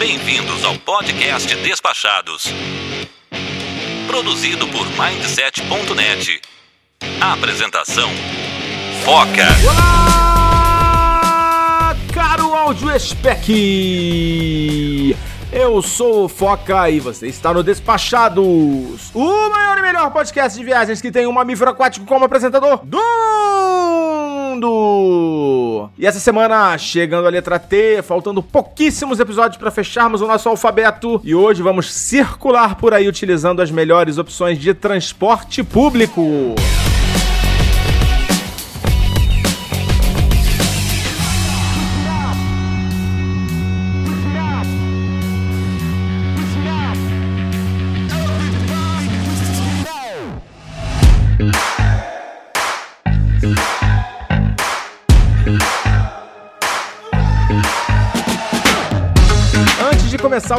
Bem-vindos ao podcast Despachados. Produzido por Mindset.net. Apresentação: Foca. Olá, caro áudio spec. Eu sou o Foca e você está no Despachados, o maior e melhor podcast de viagens que tem um mamífero aquático como apresentador do mundo. E essa semana, chegando a letra T, faltando pouquíssimos episódios para fecharmos o nosso alfabeto. E hoje vamos circular por aí utilizando as melhores opções de transporte público. Antes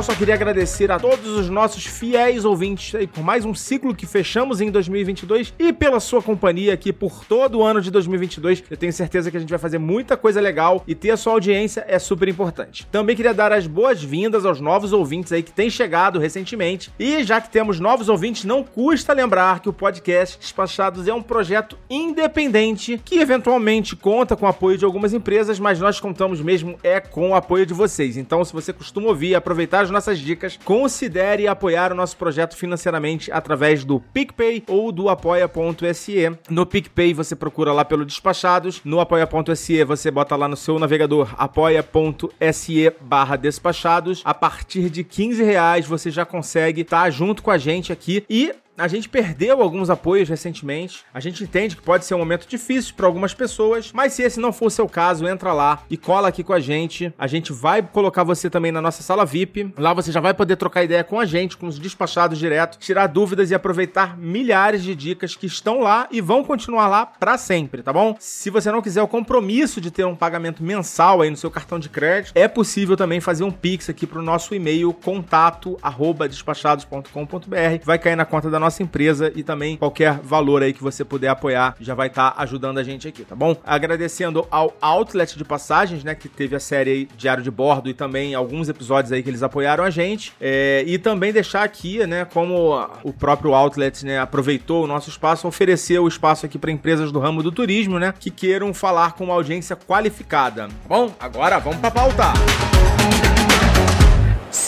só queria agradecer a todos os nossos fiéis ouvintes aí por mais um ciclo que fechamos em 2022 e pela sua companhia aqui por todo o ano de 2022. Eu tenho certeza que a gente vai fazer muita coisa legal e ter a sua audiência é super importante. Também queria dar as boas-vindas aos novos ouvintes aí que têm chegado recentemente. E já que temos novos ouvintes, não custa lembrar que o podcast Despachados é um projeto independente que eventualmente conta com o apoio de algumas empresas, mas nós contamos mesmo é com o apoio de vocês. Então, se você costuma ouvir aproveitar as nossas dicas, considere apoiar o nosso projeto financeiramente através do PicPay ou do apoia.se. No PicPay você procura lá pelo Despachados, no apoia.se você bota lá no seu navegador apoia.se barra despachados. A partir de 15 reais você já consegue estar junto com a gente aqui e a gente perdeu alguns apoios recentemente. A gente entende que pode ser um momento difícil para algumas pessoas, mas se esse não for o seu caso, entra lá e cola aqui com a gente. A gente vai colocar você também na nossa sala VIP. Lá você já vai poder trocar ideia com a gente, com os despachados direto, tirar dúvidas e aproveitar milhares de dicas que estão lá e vão continuar lá para sempre, tá bom? Se você não quiser o compromisso de ter um pagamento mensal aí no seu cartão de crédito, é possível também fazer um pix aqui pro nosso e-mail contato@despachados.com.br. Vai cair na conta da nossa empresa e também qualquer valor aí que você puder apoiar já vai estar tá ajudando a gente aqui, tá bom? Agradecendo ao Outlet de Passagens, né, que teve a série aí Diário de Bordo e também alguns episódios aí que eles apoiaram a gente. É, e também deixar aqui, né, como o próprio Outlet, né, aproveitou o nosso espaço, ofereceu o espaço aqui para empresas do ramo do turismo, né, que queiram falar com uma audiência qualificada. Tá bom, agora vamos para pauta.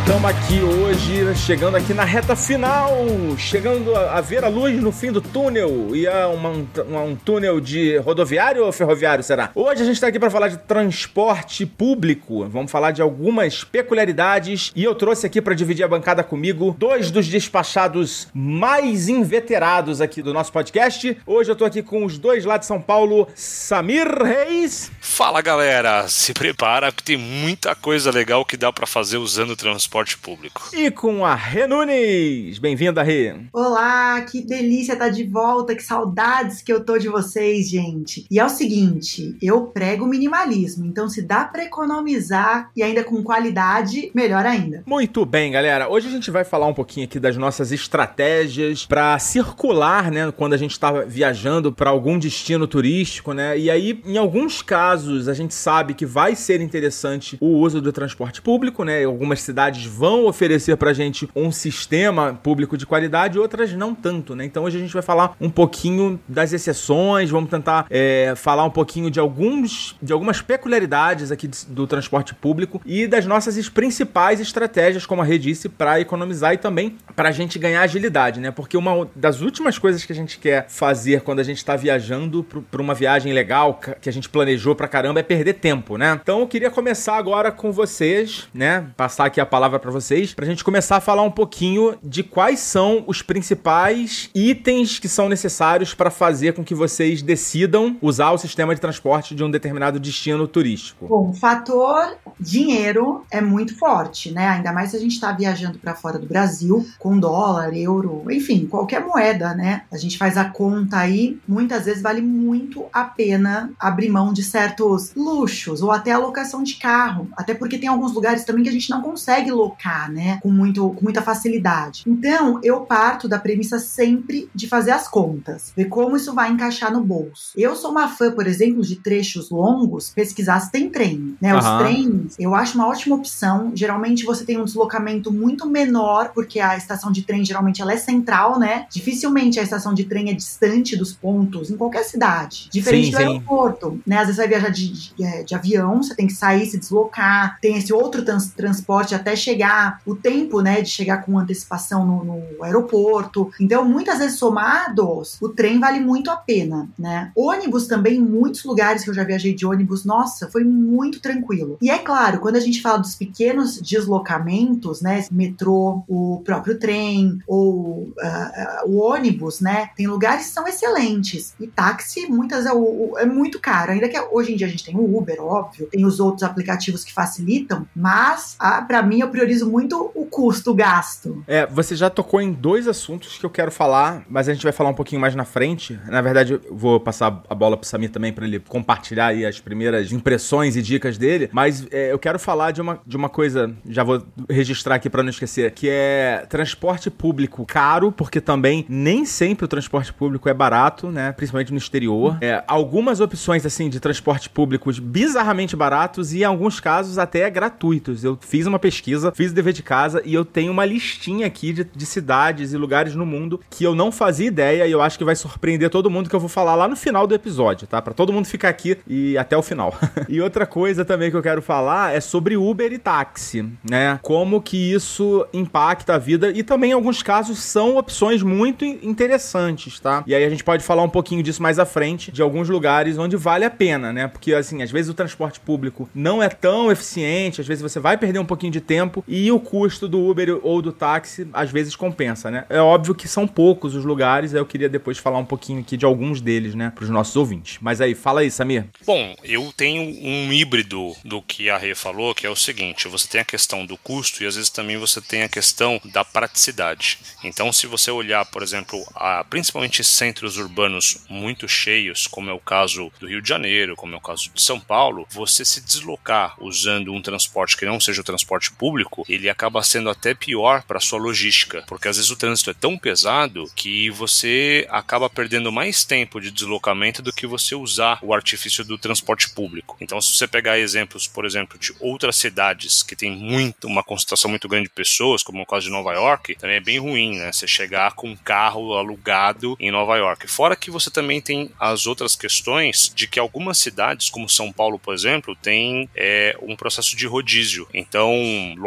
Estamos aqui hoje, chegando aqui na reta final, chegando a, ver a luz no fim do túnel. E é uma, um túnel de rodoviário ou ferroviário, será? Hoje a gente está aqui para falar de transporte público. Vamos falar de algumas peculiaridades. E eu trouxe aqui para dividir a bancada comigo dois dos despachados mais inveterados aqui do nosso podcast. Hoje eu tô aqui com os dois lá de São Paulo, Samir Reis. Fala galera, se prepara que tem muita coisa legal que dá para fazer usando o transporte público. E com a Rê Nunes. Bem-vinda, Rê. Olá, que delícia estar de volta, que saudades que eu tô de vocês, gente. E é o seguinte, eu prego minimalismo, então se dá para economizar e ainda com qualidade, melhor ainda. Muito bem, galera. Hoje a gente vai falar um pouquinho aqui das nossas estratégias para circular, né, quando a gente está viajando para algum destino turístico, né? E aí, em alguns casos, a gente sabe que vai ser interessante o uso do transporte público, né? Algumas cidades vão oferecer pra gente um sistema público de qualidade, outras não tanto, né? Então hoje a gente vai falar um pouquinho das exceções, vamos tentar é, falar um pouquinho de alguns de algumas peculiaridades aqui do transporte público e das nossas principais estratégias, como a Rê disse, para economizar e também para a gente ganhar agilidade, né? Porque uma das últimas coisas que a gente quer fazer quando a gente está viajando para uma viagem legal que a gente planejou para caramba é perder tempo, né? Então eu queria começar agora com vocês, né? Passar aqui a palavra para vocês, pra gente começar a falar um pouquinho de quais são os principais itens que são necessários para fazer com que vocês decidam usar o sistema de transporte de um determinado destino turístico. Bom, o fator dinheiro é muito forte, né? Ainda mais se a gente está viajando para fora do Brasil com dólar, euro, enfim, qualquer moeda, né? A gente faz a conta aí, muitas vezes vale muito a pena abrir mão de certos luxos ou até a locação de carro, até porque tem alguns lugares também que a gente não consegue locar, né? Com, muito, com muita facilidade. Então, eu parto da premissa sempre de fazer as contas, ver como isso vai encaixar no bolso. Eu sou uma fã, por exemplo, de trechos longos, pesquisar se tem trem, né? Os trens, eu acho uma ótima opção. Geralmente você tem um deslocamento muito menor, porque a estação de trem geralmente ela é central, né? Dificilmente a estação de trem é distante dos pontos em qualquer cidade. Diferente Sim, do sim. aeroporto, né? Às vezes você vai viajar de, de, é, de avião, você tem que sair, se deslocar, tem esse outro trans- transporte até chegar, o tempo, né, de chegar com antecipação no, no aeroporto. Então, muitas vezes somados, o trem vale muito a pena, né? Ônibus também, em muitos lugares que eu já viajei de ônibus, nossa, foi muito tranquilo. E é claro, quando a gente fala dos pequenos deslocamentos, né, metrô, o próprio trem ou ah, ah, o ônibus, né, tem lugares que são excelentes. E táxi, muitas é, o- é muito caro. Ainda que hoje em dia a gente tem o Uber, óbvio, tem os outros aplicativos que facilitam, mas ah, para mim eu priorizo muito o custo, o gasto. É, você já tocou em dois assuntos que eu quero falar, mas a gente vai falar um pouquinho mais na frente. Na verdade, vou passar a bola pro Samir também para ele compartilhar aí as primeiras impressões e dicas dele. Mas é, eu quero falar de uma, de uma coisa, já vou registrar aqui para não esquecer, que é transporte público caro, porque também nem sempre o transporte público é barato, né? Principalmente no exterior. É, algumas opções, assim, de transporte público bizarramente baratos e, em alguns casos, até gratuitos. Eu fiz uma pesquisa, fiz o dever de casa e eu tenho uma listinha aqui de, de cidades e lugares no mundo que eu não fazia ideia e eu acho que vai surpreender todo mundo que eu vou falar lá no final do episódio, tá? Pra todo mundo ficar aqui e até o final. e outra coisa também que eu quero falar é sobre Uber e táxi, né? Como que isso impacta a vida e também, em alguns casos, são opções muito in- interessantes, tá? E aí a gente pode falar um pouquinho disso mais à frente, de alguns lugares onde vale a pena, né? Porque, assim, às vezes o transporte público não é tão eficiente, às vezes você vai perder um pouquinho de tempo e o custo do Uber ou do táxi, às vezes, compensa, né? É óbvio que são poucos os lugares, eu queria depois falar um pouquinho aqui de alguns deles, né? Pros nossos ouvintes. Mas aí, fala aí, Samir. Bom, eu tenho um híbrido do que a Rê falou, que é o seguinte: você tem a questão do custo e às vezes também você tem a questão da praticidade. Então, se você olhar, por exemplo, a, principalmente centros urbanos muito cheios, como é o caso do Rio de Janeiro, como é o caso de São Paulo, você se deslocar usando um transporte que não seja o transporte público, ele acaba sendo até pior para sua logística, porque às vezes o trânsito é tão pesado que você acaba perdendo mais tempo de deslocamento do que você usar o artifício do transporte público. Então, se você pegar exemplos, por exemplo, de outras cidades que tem muito uma concentração muito grande de pessoas, como o caso de Nova York, também é bem ruim, né? Você chegar com um carro alugado em Nova York. Fora que você também tem as outras questões de que algumas cidades, como São Paulo, por exemplo, tem é, um processo de rodízio. Então,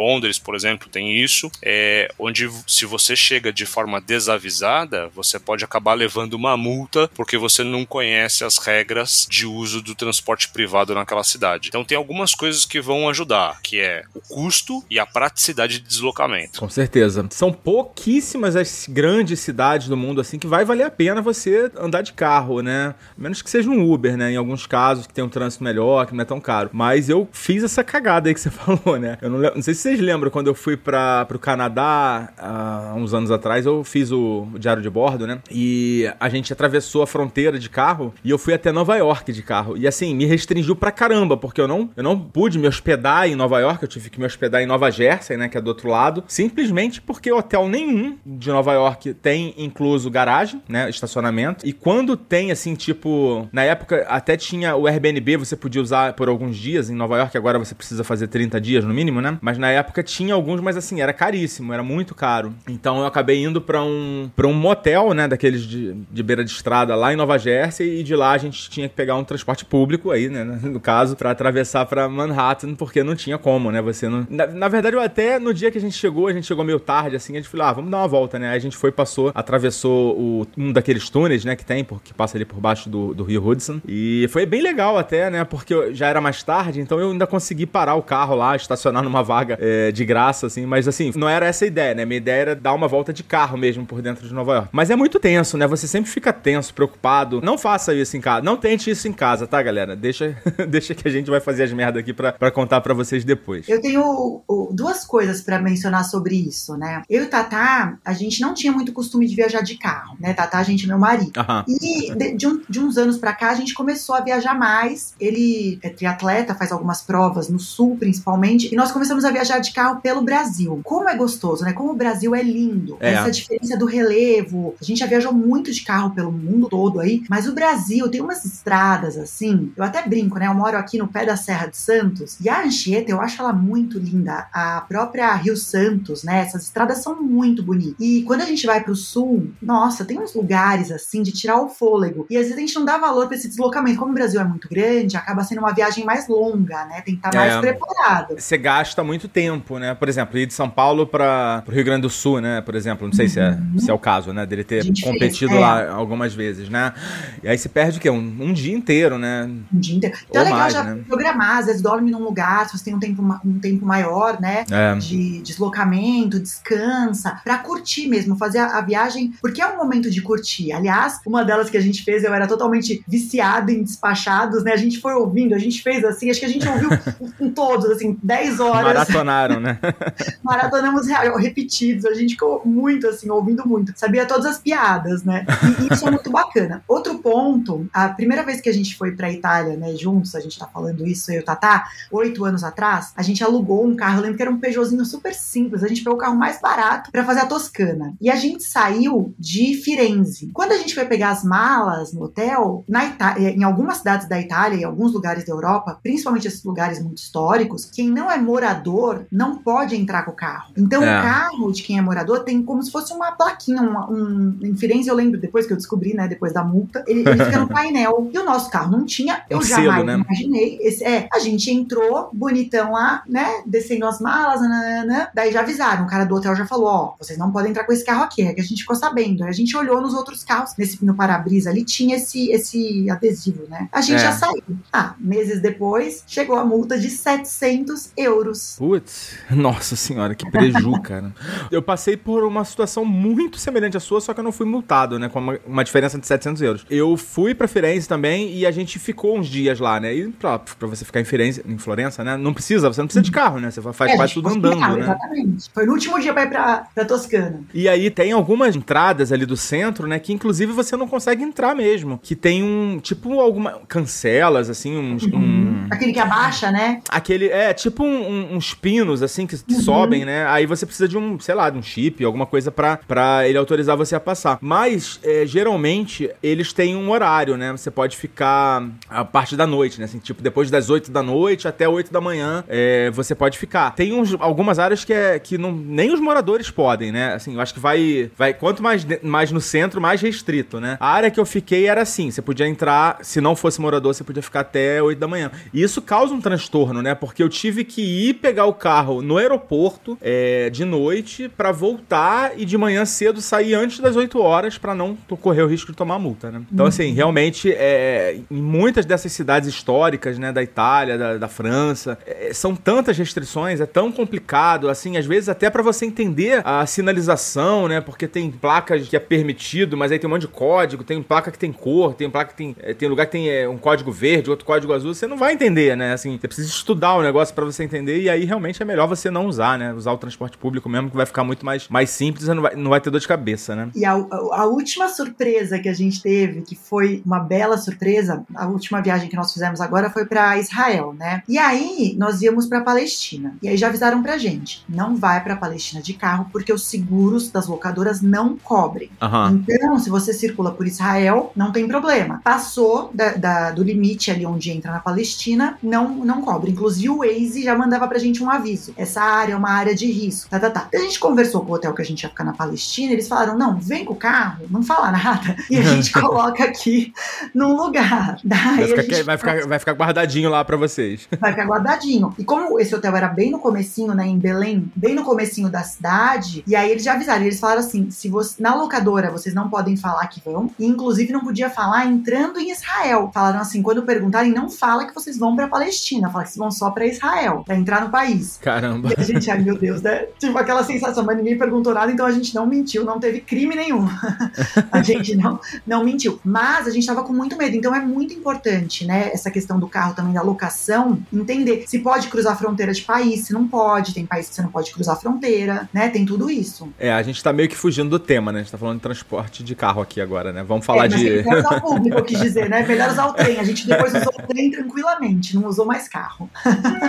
Londres, por exemplo, tem isso, é, onde se você chega de forma desavisada, você pode acabar levando uma multa porque você não conhece as regras de uso do transporte privado naquela cidade. Então, tem algumas coisas que vão ajudar, que é o custo e a praticidade de deslocamento. Com certeza. São pouquíssimas as grandes cidades do mundo, assim, que vai valer a pena você andar de carro, né? Menos que seja um Uber, né? Em alguns casos que tem um trânsito melhor, que não é tão caro. Mas eu fiz essa cagada aí que você falou, né? Eu não, não sei se vocês lembram, quando eu fui para pro Canadá há uns anos atrás, eu fiz o, o diário de bordo, né? E a gente atravessou a fronteira de carro e eu fui até Nova York de carro. E assim, me restringiu pra caramba, porque eu não, eu não pude me hospedar em Nova York, eu tive que me hospedar em Nova Jersey, né? Que é do outro lado, simplesmente porque hotel nenhum de Nova York tem incluso garagem, né? Estacionamento. E quando tem, assim, tipo, na época até tinha o Airbnb, você podia usar por alguns dias em Nova York, agora você precisa fazer 30 dias no mínimo, né? Mas na época tinha alguns, mas assim, era caríssimo, era muito caro. Então eu acabei indo pra um, pra um motel, né? Daqueles de, de beira de estrada lá em Nova Jersey, e de lá a gente tinha que pegar um transporte público aí, né? No caso, pra atravessar pra Manhattan, porque não tinha como, né? Você não. Na, na verdade, eu até no dia que a gente chegou, a gente chegou meio tarde, assim, a gente falou, ah, vamos dar uma volta, né? Aí a gente foi, passou, atravessou o, um daqueles túneis, né? Que tem, por- que passa ali por baixo do, do Rio Hudson. E foi bem legal até, né? Porque já era mais tarde, então eu ainda consegui parar o carro lá, estacionar numa vaga é, de graça, assim. Mas assim, não era essa a ideia, né? Minha ideia era dar uma volta de carro mesmo por dentro de Nova York. Mas é muito tenso, né? Você sempre fica tenso, preocupado. Não faça isso em casa. Não tente isso em casa, tá, galera? Deixa, deixa que a gente vai fazer as merdas aqui pra, pra contar pra vocês depois. Eu tenho duas coisas para mencionar sobre isso, né? Eu e o Tatá, a gente não tinha muito costume de viajar de carro, né? Tatá, a gente é meu marido. Aham. E de, de, um- de uns anos pra cá, a gente começou a viajar mais. Ele é triatleta, faz algumas provas no sul, principalmente. E nós começamos a viajar de carro pelo Brasil. Como é gostoso, né? Como o Brasil é lindo. É. Essa diferença do relevo. A gente já viajou muito de carro pelo mundo todo aí. Mas o Brasil tem umas estradas assim. Eu até brinco, né? Eu moro aqui no pé da Serra de Santos. E a Anchieta, eu acho ela muito linda. A própria Rio Santos, né? Essas estradas são muito bonitas. E quando a gente vai pro sul, nossa, tem uns lugares assim de tirar o fôlego. E às vezes a gente não dá valor pra esse deslocamento. Como o Brasil é muito grande, acaba sendo uma viagem mais longa, né? Tem que estar mais É. preparado. Você gasta muito tempo, né? Por exemplo, ir de São Paulo para o Rio Grande do Sul, né? Por exemplo, não sei se, é, se é o caso, né? Dele ter competido é. lá algumas vezes, né? E aí você perde o quê? Um, um dia inteiro, né? Um dia inteiro. Então é Ou legal mais, já né? programar, às vezes dorme num lugar, se você tem um tempo, um tempo maior, né? É. de deslocamento, descansa, pra curtir mesmo, fazer a, a viagem, porque é um momento de curtir. Aliás, uma delas que a gente fez, eu era totalmente viciada em despachados, né? A gente foi ouvindo, a gente fez assim, acho que a gente ouviu em todos, assim, 10 horas, Maratonaram, né? maratonamos re- repetidos, a gente ficou muito assim, ouvindo muito, sabia todas as piadas, né? E isso é muito bacana. Outro ponto, a primeira vez que a gente foi pra Itália, né, juntos, a gente tá falando isso, eu e o Tatá, oito anos atrás, a gente alugou um carro, eu lembro que era um Peugeotzinho super simples, a gente pegou o carro mais barato pra fazer a Toscana. E a gente saiu de Firenze. Quando a gente foi pegar as malas no hotel, na Ita- eh, em algumas cidades da Itália e alguns lugares da Europa, principalmente esses lugares muito históricos, quem não é morador não pode entrar com o carro. Então É. o carro de quem é morador tem como se fosse uma plaquinha, uma- um, em Firenze eu lembro, depois que eu descobri, né, depois da multa, ele, ele fica no painel. E o nosso carro não tinha, eu Um jamais selo, né? imaginei. Esse, é, a gente entrou, bonitão lá, né, descendo as malas, nananana, daí já avisaram, o cara do hotel já falou, ó, vocês não podem entrar com esse carro aqui, é que a gente ficou sabendo. Aí a gente olhou nos outros carros, nesse, no para-brisa ali tinha esse, esse adesivo, né. A gente É. já saiu. Ah, meses depois, chegou a multa de 700 euros. Putz, nossa senhora, que preju, cara. Eu passei por uma situação muito semelhante à sua, só que eu não fui multado, né? Com uma, uma diferença de 700 euros. Eu fui pra Firenze também e a gente ficou uns dias lá, né? E pra, pra você ficar em Firenze, em Florença, né? Não precisa, você não precisa de carro, né? Você faz É, quase gente tudo andando, hospitado, né? Exatamente. Foi no último dia pra ir pra, pra Toscana. E aí tem algumas entradas ali do centro, né? Que inclusive você não consegue entrar mesmo. Que tem um, tipo, alguma. cancelas, assim, uns. Um, Aquele que abaixa, né? Aquele, é, tipo um- um- uns pinos, assim, que, que sobem, né? Aí você precisa de um, sei lá, de um chip, alguma coisa pra, pra ele autorizar você a passar. Mas, é, geralmente, eles têm um horário, né? Você pode ficar a parte da noite, né? Assim, tipo, depois das 8 da noite até 8 da manhã, é, você pode ficar. Tem uns, algumas áreas que, é, que não, nem os moradores podem, né? Assim, eu acho que vai, vai quanto mais, mais no centro, mais restrito, né? A área que eu fiquei era assim, você podia entrar, se não fosse morador, você podia ficar até 8 da manhã. E isso causa um transtorno, né? Porque eu tive que ir pegar o carro no aeroporto é, de noite pra voltar e de manhã cedo sair antes das 8 horas pra não correr o risco de tomar multa, né? Então, assim, realmente, é, em muitas dessas cidades históricas, né, da Itália, da, da França, é, são tantas restrições, é tão complicado, assim, às vezes até pra você entender a sinalização, né? Porque tem placas que é permitido, mas aí tem um monte de código, tem placa que tem cor, tem placa que tem. é, tem lugar que tem é, um código verde, outro código azul, você não vai entender, né? Assim, você precisa estudar o negócio pra você entender, e aí realmente é melhor você não usar, né? Usar o transporte público mesmo, que vai ficar muito mais, mais simples e não vai, não vai ter dor de cabeça, né? E a, a- última surpresa que a gente teve, que foi uma bela surpresa, a última viagem que nós fizemos agora foi para Israel, né? E aí nós íamos para Palestina. E aí já avisaram pra gente, não vai para Palestina de carro porque os seguros das locadoras não cobrem. Aham. Então, se você circula por Israel, não tem problema. Passou da- da- do limite ali onde entra na Palestina, não, não cobra. Inclusive o Waze já mandava pra gente um aviso. Essa área é uma área de risco. Tá, tá, tá. A gente conversou com o hotel que a gente ia ficar na Palestina, eles falaram: não, vem com o carro, não fala nada. E a gente coloca aqui num lugar. Vai ficar, gente vai, ficar, vai ficar guardadinho lá pra vocês. vai ficar guardadinho. E como esse hotel era bem no comecinho, né, em Belém, bem no comecinho da cidade, e aí eles já avisaram, eles falaram assim, se você, na locadora vocês não podem falar que vão, e inclusive não podia falar entrando em Israel. Falaram assim, quando perguntarem, não fala que vocês vão pra Palestina, fala que vocês vão só pra Israel, pra entrar no país. Caramba. E a gente, ai meu Deus, né? Tipo aquela sensação, mas ninguém perguntou nada, então a gente não mentiu, não teve crime nenhum. a gente não, não mentiu. Mas a gente tava com muito medo, então é muito importante, né? Essa questão do carro também, da locação, entender se pode cruzar a fronteira de país, se não pode, tem país que você não pode cruzar a fronteira, né? Tem tudo isso. É, a gente tá meio que fugindo do tema, né? A gente tá falando de transporte de carro aqui agora, né? Vamos falar é, mas de. que usar o público, eu quis dizer, né? Melhor usar o trem. A gente depois usou o trem tranquilamente, não usou mais carro.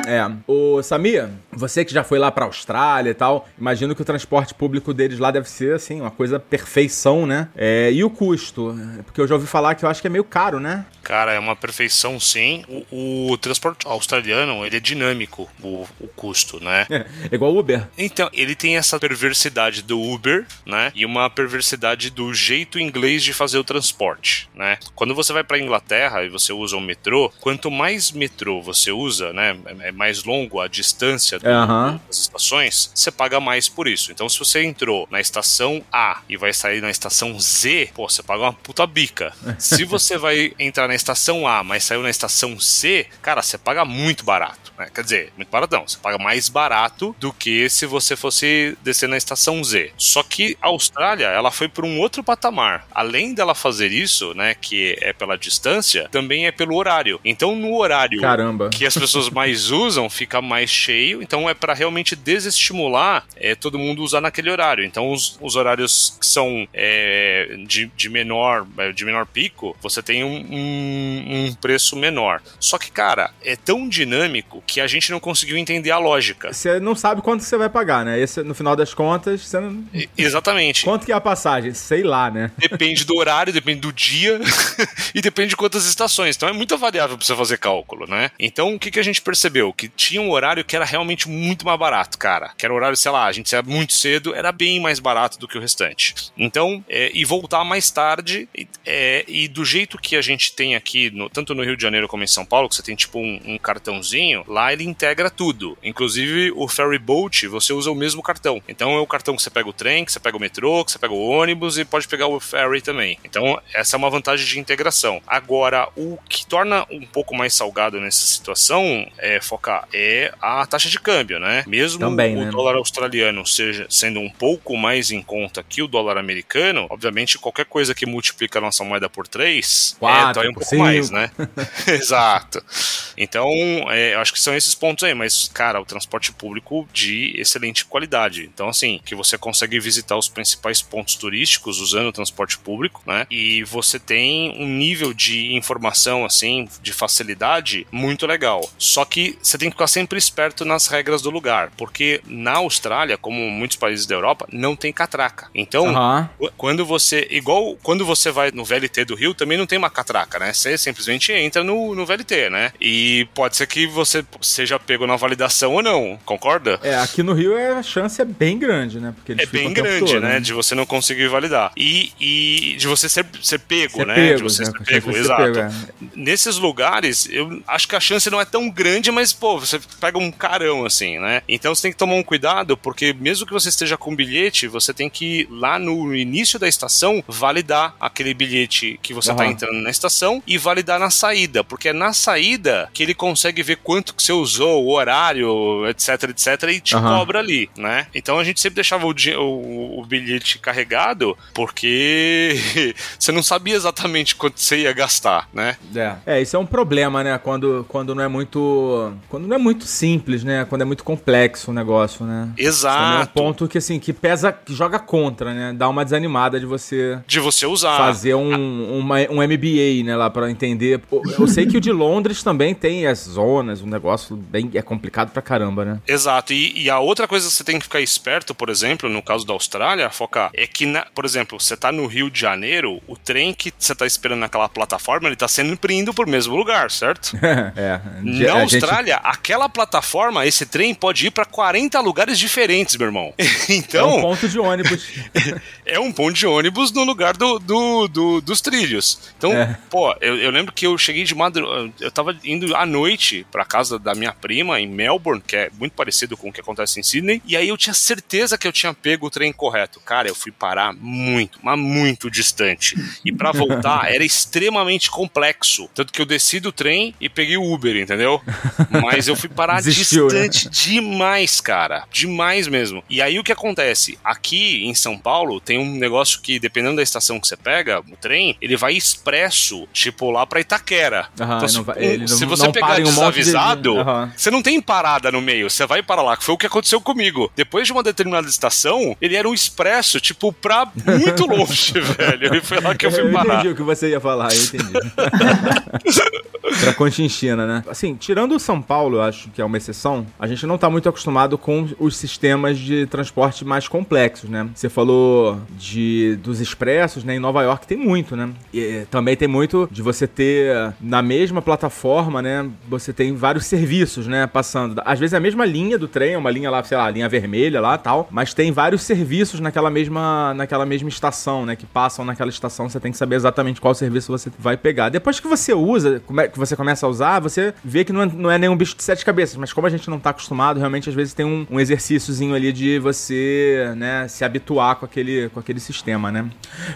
É. Ô, Samia, você que já foi lá pra Austrália e tal, imagino que o transporte público deles lá deve ser, assim, uma coisa perfeição, né? É, e o custo? Porque eu já ouvi falar que eu acho que é meio caro, né? Cara, é uma perfeição sim. O, o transporte australiano, ele é dinâmico, o, o custo, né? É, igual Uber. Então, ele tem essa perversidade do Uber, né? E uma perversidade do jeito inglês de fazer o transporte, né? Quando você vai para Inglaterra e você usa o metrô, quanto mais metrô você usa, né? É mais longo a distância do- Aham. das estações, você paga mais por isso. Então, se você entrou na estação A e vai sair na estação Z, pô, você paga uma puta bica. Se você vai entrar na estação A, mas saiu na estação C, cara, você paga muito barato. né? Quer dizer, muito barato não. Você paga mais barato do que se você fosse descer na estação Z. Só que a Austrália, ela foi por um outro patamar. Além dela fazer isso, né, que é pela distância, também é pelo horário. Então, no horário Caramba. que as pessoas mais usam fica mais cheio, então é para realmente desestimular é, todo mundo usar naquele horário. Então os, os horários que são é, de, de menor é, de menor pico, você tem um, um, um preço menor. Só que cara é tão dinâmico que a gente não conseguiu entender a lógica. Você não sabe quanto você vai pagar, né? Esse, no final das contas, você não... Exatamente. Quanto que é a passagem? Sei lá, né? Depende do horário, depende do dia e depende de quantas estações. Então é muita variável pra você fazer cálculo, né? Então o que, que a gente percebeu? Que tinha um horário que era realmente muito mais barato, cara. Que era o horário, sei lá, a gente saia muito cedo, era bem mais barato do que o restante. Então, é, e voltar mais tarde, é, e do jeito que a gente tem aqui, no- tanto no Rio de Janeiro como em São Paulo, que você tem tipo um, um cartãozinho, lá ele integra tudo. Inclusive o ferry boat, você usa o mesmo cartão. Então é o cartão que você pega o trem, que você pega o metrô, que você pega o ônibus e pode pegar o ferry também. Então essa é uma vantagem de integração. Agora, o que torna um pouco mais salgado nessa situação é focar é a taxa de câmbio, né? Mesmo Também, o né? dólar australiano seja sendo um pouco mais em conta que o dólar americano, obviamente qualquer coisa que multiplica a nossa moeda por três Quatro, é, dói um pouco mais, né? Exato. Então, é, eu acho que são esses pontos aí, mas, cara, o transporte público de excelente qualidade. Então, assim, que você consegue visitar os principais pontos turísticos usando o transporte público, né? E você tem um nível de informação, assim, de facilidade muito legal. Só que você tem que ficar sempre esperto nas regras do lugar, porque na Austrália, como muitos países da Europa, não tem catraca. Então. Qu- Quando você. Igual quando você vai no VLT do Rio, também não tem uma catraca, né? Você simplesmente entra no, no VLT, né? E pode ser que você seja pego na validação ou não, concorda? É, aqui no Rio é, a chance é bem grande, né? Porque É bem grande, todo, né? De você não conseguir validar. E, e de você ser, ser pego, Ser né? pego, de você né? ser pego, exato. pego, é. Nesses lugares, eu acho que a chance não é tão grande, mas, pô, você pega um carão, assim, né? Então você tem que tomar um cuidado, porque mesmo que você esteja com bilhete, você tem que ir lá no início da estação validar aquele bilhete que você tá Aham. entrando na estação e validar na saída, porque é na saída que ele consegue ver quanto que você usou, o horário, etc, etc, e te Aham. cobra ali, né? Então a gente sempre deixava o, o- o bilhete carregado, porque você não sabia exatamente quanto você ia gastar, né? É. é, isso é um problema, né? Quando, quando não é muito. Quando não é muito simples, né? Quando é muito complexo o negócio, né? Também é um Exato. ponto que, assim, que pesa, que joga contra, né? Dá uma desanimada de você De você usar. fazer um, uma- um MBA, né? Lá pra entender. Eu sei que o de Londres também tem as zonas, um negócio bem. É complicado pra caramba, né? Exato. E, e a outra coisa que você tem que ficar esperto, por exemplo, no caso da Austrália, Foca, é que, na- por exemplo, você tá no Rio de Janeiro, o trem que você tá esperando naquela plataforma, ele tá sempre indo pro mesmo lugar, certo? é. Na a gente- Austrália, aquela plataforma, esse trem pode ir pra 40 lugares diferentes, meu irmão. É Então, um ponto de ônibus. é um ponto de ônibus no lugar do, do- do- dos trilhos. Então, É. pô, eu, eu lembro que eu cheguei de madrugada. Eu tava indo à noite pra casa da minha prima em Melbourne, que é muito parecido com o que acontece em Sydney. E aí eu tinha certeza que eu tinha pego o trem correto. Cara, eu fui parar muito, mas muito distante. E pra voltar era extremamente complexo. Tanto que eu desci do trem e peguei o Uber, entendeu? Mas eu fui parar Desistiu, né? distante demais, cara. Demais mesmo. E aí o que acontece? Aqui em São Paulo tem um negócio que, dependendo da estação que você pega, o trem, ele vai expresso, tipo, lá pra Itaquera. Aham, então, se, vai- um- não- se você não pegar em um de- desavisado, Aham. você não tem parada no meio, você vai para lá, que foi o que aconteceu comigo. Depois de uma determinada estação, ele era um expresso, tipo, pra muito longe, velho. E foi lá que eu fui eu parar. entendi o que você ia falar, eu entendi. pra Conchinchina, né? Assim, tirando o São Paulo, eu acho que é uma exceção, a gente não tá muito acostumado com os sistemas de transporte mais complexos, né? Você falou de dos expressos, né? Em Nova York tem muito, né? E eh, também tem muito de você ter na mesma plataforma, né? Você tem vários serviços, né? Passando. Às vezes é a mesma linha do trem, é uma linha lá, sei lá, linha vermelha lá tal, mas tem vários serviços naquela mesma, naquela mesma estação, né? Que passam naquela estação, você tem que saber exatamente qual serviço você vai pegar. Depois que você usa, come- que você começa a usar, você vê que não é, não é nenhum bicho de sete cabeças, mas como a gente não tá acostumado, realmente às vezes tem um, um exercíciozinho ali de você, né, se habituar com aquele, com aquele sistema, né?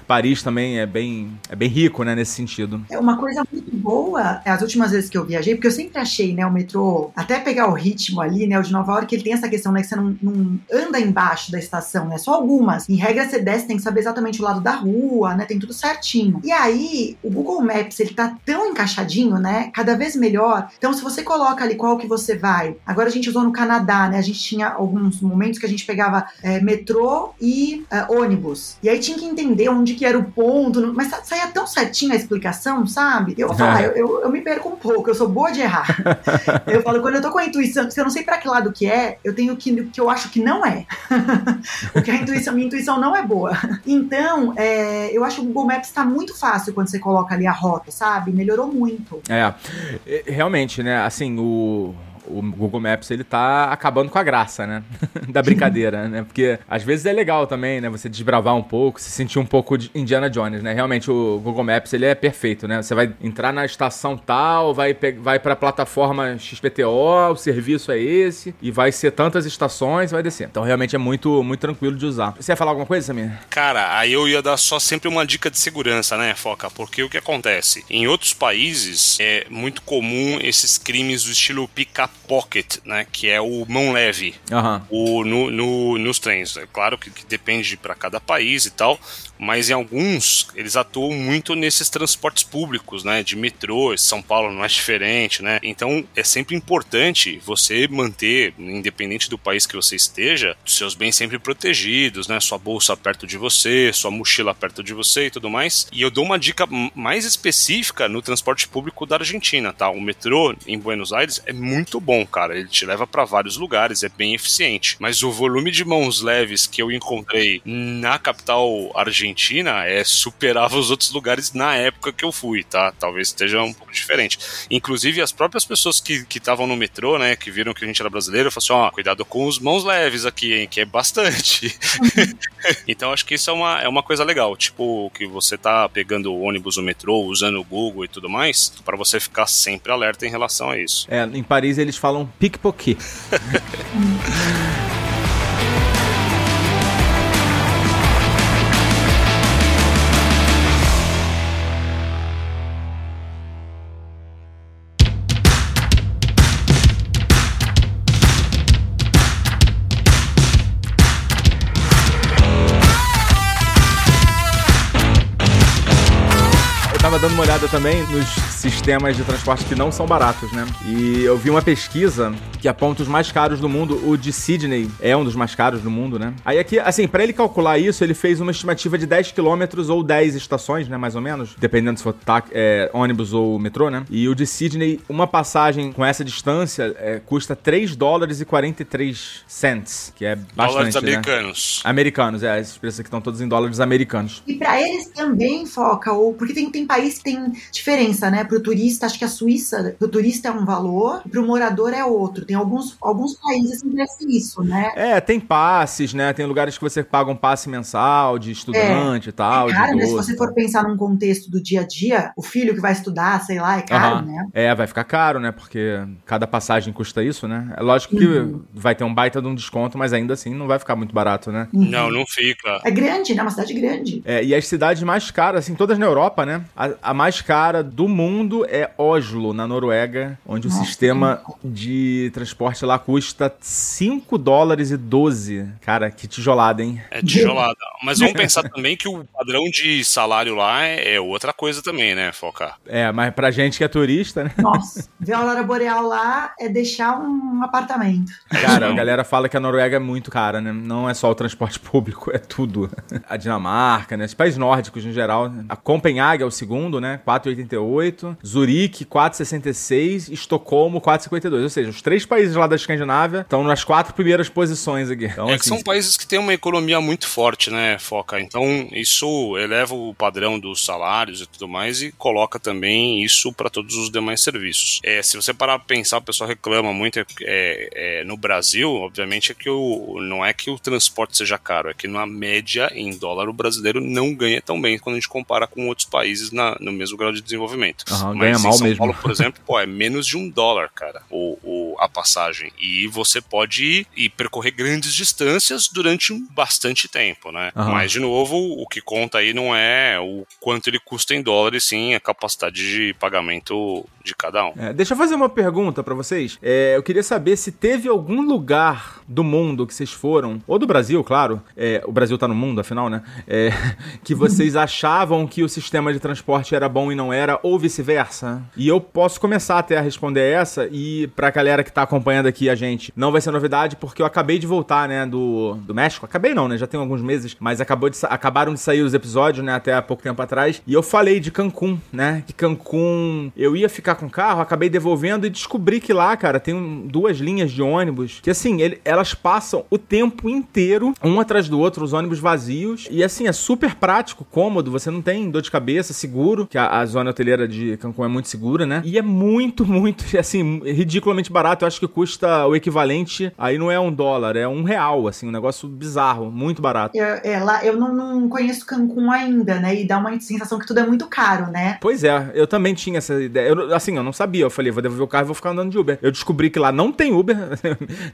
Paris também é bem, é bem rico, né, nesse sentido. É uma coisa muito boa, as últimas vezes que eu viajei, porque eu sempre achei, né, o metrô, até pegar o ritmo ali, né, o de Nova York, ele tem essa questão, né, que você não, não anda embaixo da estação, né, só algumas. Em regra, você desce, tem que saber exatamente o lado da rua, né, tem tudo certinho. E aí, o Google Maps, ele tá tão encaixadinho, né, cada vez melhor. Então, se você coloca ali qual que você vai, agora a gente usou no Canadá, né, a gente tinha alguns momentos que a gente pegava é, metrô e é, ônibus. E aí tinha que entender onde que era o ponto, mas sa- saía tão certinho a explicação, sabe? Eu vou falar, eu, eu, eu me perco um pouco, eu sou boa de errar. eu falo, quando eu tô com a intuição, se eu não sei pra que lado que é, eu tenho que que eu acho que não é. Porque a intuição, minha intuição não é boa. Então, é, eu acho que o Google Maps tá muito fácil quando você coloca ali a rota, sabe? Melhorou muito. É, é, realmente, né, assim, o... O Google Maps, ele tá acabando com a graça, né? da brincadeira, né? Porque às vezes é legal também, né? Você desbravar um pouco, se sentir um pouco de Indiana Jones, né? Realmente o Google Maps, ele é perfeito, né? Você vai entrar na estação tal, vai, vai pra plataforma XPTO, o serviço é esse, e vai ser tantas estações, vai descer. Então realmente é muito, muito tranquilo de usar. Você ia falar alguma coisa, Samir? Cara, aí eu ia dar só sempre uma dica de segurança, né, Foca? Porque o que acontece? Em outros países é muito comum esses crimes do estilo pickpocket, né? Que é o mão leve. Aham. o, no, no- nos trens. É claro que, que depende para cada país e tal, mas em alguns eles atuam muito nesses transportes públicos, né? De metrô, São Paulo não é diferente, né? Então é sempre importante você manter, independente do país que você esteja, seus bens sempre protegidos, né? Sua bolsa perto de você, sua mochila perto de você e tudo mais. E eu dou uma dica mais específica no transporte público da Argentina, tá? O metrô em Buenos Aires é muito bom, cara. Ele te leva para vários lugares, é bem eficiente. Mas o volume de mãos leves que eu encontrei na capital argentina é superava os outros lugares na época que eu fui, tá? Talvez esteja um pouco diferente. Inclusive as próprias pessoas que que estavam no metrô, né, que viram que a gente era brasileiro, falaram assim, ó, cuidado com os mãos leves aqui, hein, que é bastante. então acho que isso é uma, é uma coisa legal, tipo, que você tá pegando o ônibus, o metrô, usando o Google e tudo mais, para você ficar sempre alerta em relação a isso. É, em Paris eles falam pickpocket. Também nos sistemas de transporte que não são baratos, né? E eu vi uma pesquisa que aponta os mais caros do mundo. O de Sydney é um dos mais caros do mundo, né? Aí aqui, assim, para ele calcular isso, ele fez uma estimativa de 10 quilômetros ou 10 estações, né? Mais ou menos. Dependendo se for tá, é, ônibus ou metrô, né? E o de Sydney, uma passagem com essa distância é, custa 3 dólares e 43 cents, que é bastante. Dólares né? americanos. Americanos, é. Esses preços aqui estão todos em dólares americanos. E para eles também foca, ou porque tem, tem país que tem diferença, né? Pro turista, acho que a Suíça, pro turista é um valor, pro morador é outro. Tem alguns, alguns países que crescem isso, né? É, tem passes, né? Tem lugares que você paga um passe mensal de estudante é. e tal. É caro, né? Se você for pensar num contexto do dia a dia, o filho que vai estudar, sei lá, é caro, uhum. né? É, vai ficar caro, né? Porque cada passagem custa isso, né? É lógico que uhum. vai ter um baita de um desconto, mas ainda assim não vai ficar muito barato, né? Uhum. Não, não fica. É grande, né? É uma cidade grande. É, e as cidades mais caras, assim, todas na Europa, né? A, a mais cara do mundo é Oslo, na Noruega, onde Nossa, o sistema de transporte lá custa 5 dólares e 12. Cara, que tijolada, hein? É tijolada. Mas vamos pensar também que o padrão de salário lá é, outra coisa também, né, Focar? É, mas pra gente que é turista, né? Nossa, ver a aurora boreal lá é deixar um apartamento. Cara, a galera fala que a Noruega é muito cara, né? Não é só o transporte público, é tudo. A Dinamarca, né? Os países nórdicos em geral. A Copenhague é o segundo, né? 4,88. Zurique, 4,66. Estocolmo, 4,52. Ou seja, os três países lá da Escandinávia estão nas quatro primeiras posições aqui. Então, é assim, que são países que têm uma economia muito forte, né, Foca? Então, isso eleva o padrão dos salários e tudo mais e coloca também isso para todos os demais serviços. É, se você parar para pensar, o pessoal reclama muito é, é, no Brasil, obviamente, é que o, não é que o transporte seja caro, é que na média, em dólar, o brasileiro não ganha tão bem quando a gente compara com outros países na, no mesmo grau de desenvolvimento. Uhum, Mas ganha mal São mesmo. Paulo, por exemplo, pô, é menos de um dólar, cara, o, o, a passagem. E você pode ir e percorrer grandes distâncias durante bastante tempo, né? Uhum. Mas, de novo, o que conta aí não é o quanto ele custa em dólares, sim a capacidade de pagamento de cada um. É, deixa eu fazer uma pergunta para vocês. É, eu queria saber se teve algum lugar do mundo que vocês foram, ou do Brasil, claro, é, o Brasil tá no mundo, afinal, né? É, que vocês achavam que o sistema de transporte era bom e não era, ou vice-versa. E eu posso começar até a responder essa, e pra galera que tá acompanhando aqui a gente, não vai ser novidade, porque eu acabei de voltar, né, do, do México. Acabei não, né? Já tem alguns meses, mas acabou de, acabaram de sair os episódios, né, até há pouco tempo atrás. E eu falei de Cancún, né? Que Cancún eu ia ficar com o carro, acabei devolvendo e descobri que lá, cara, tem duas linhas de ônibus que, assim, ele, elas passam o tempo inteiro, um atrás do outro, os ônibus vazios. E, assim, é super prático, cômodo, você não tem dor de cabeça, seguro, que a, a zona hoteleira de Cancún é muito segura, né? E é muito, muito, assim, ridiculamente barato. Eu acho que custa o equivalente, aí não é um dólar, é um real, assim, um negócio bizarro, muito barato. É, é lá, eu não, não conheço Cancún ainda, né? E dá uma sensação que tudo é muito caro, né? Pois é, eu também tinha essa ideia. Eu, assim, eu não sabia. Eu falei, vou devolver o carro e vou ficar andando de Uber. Eu descobri que lá não tem Uber.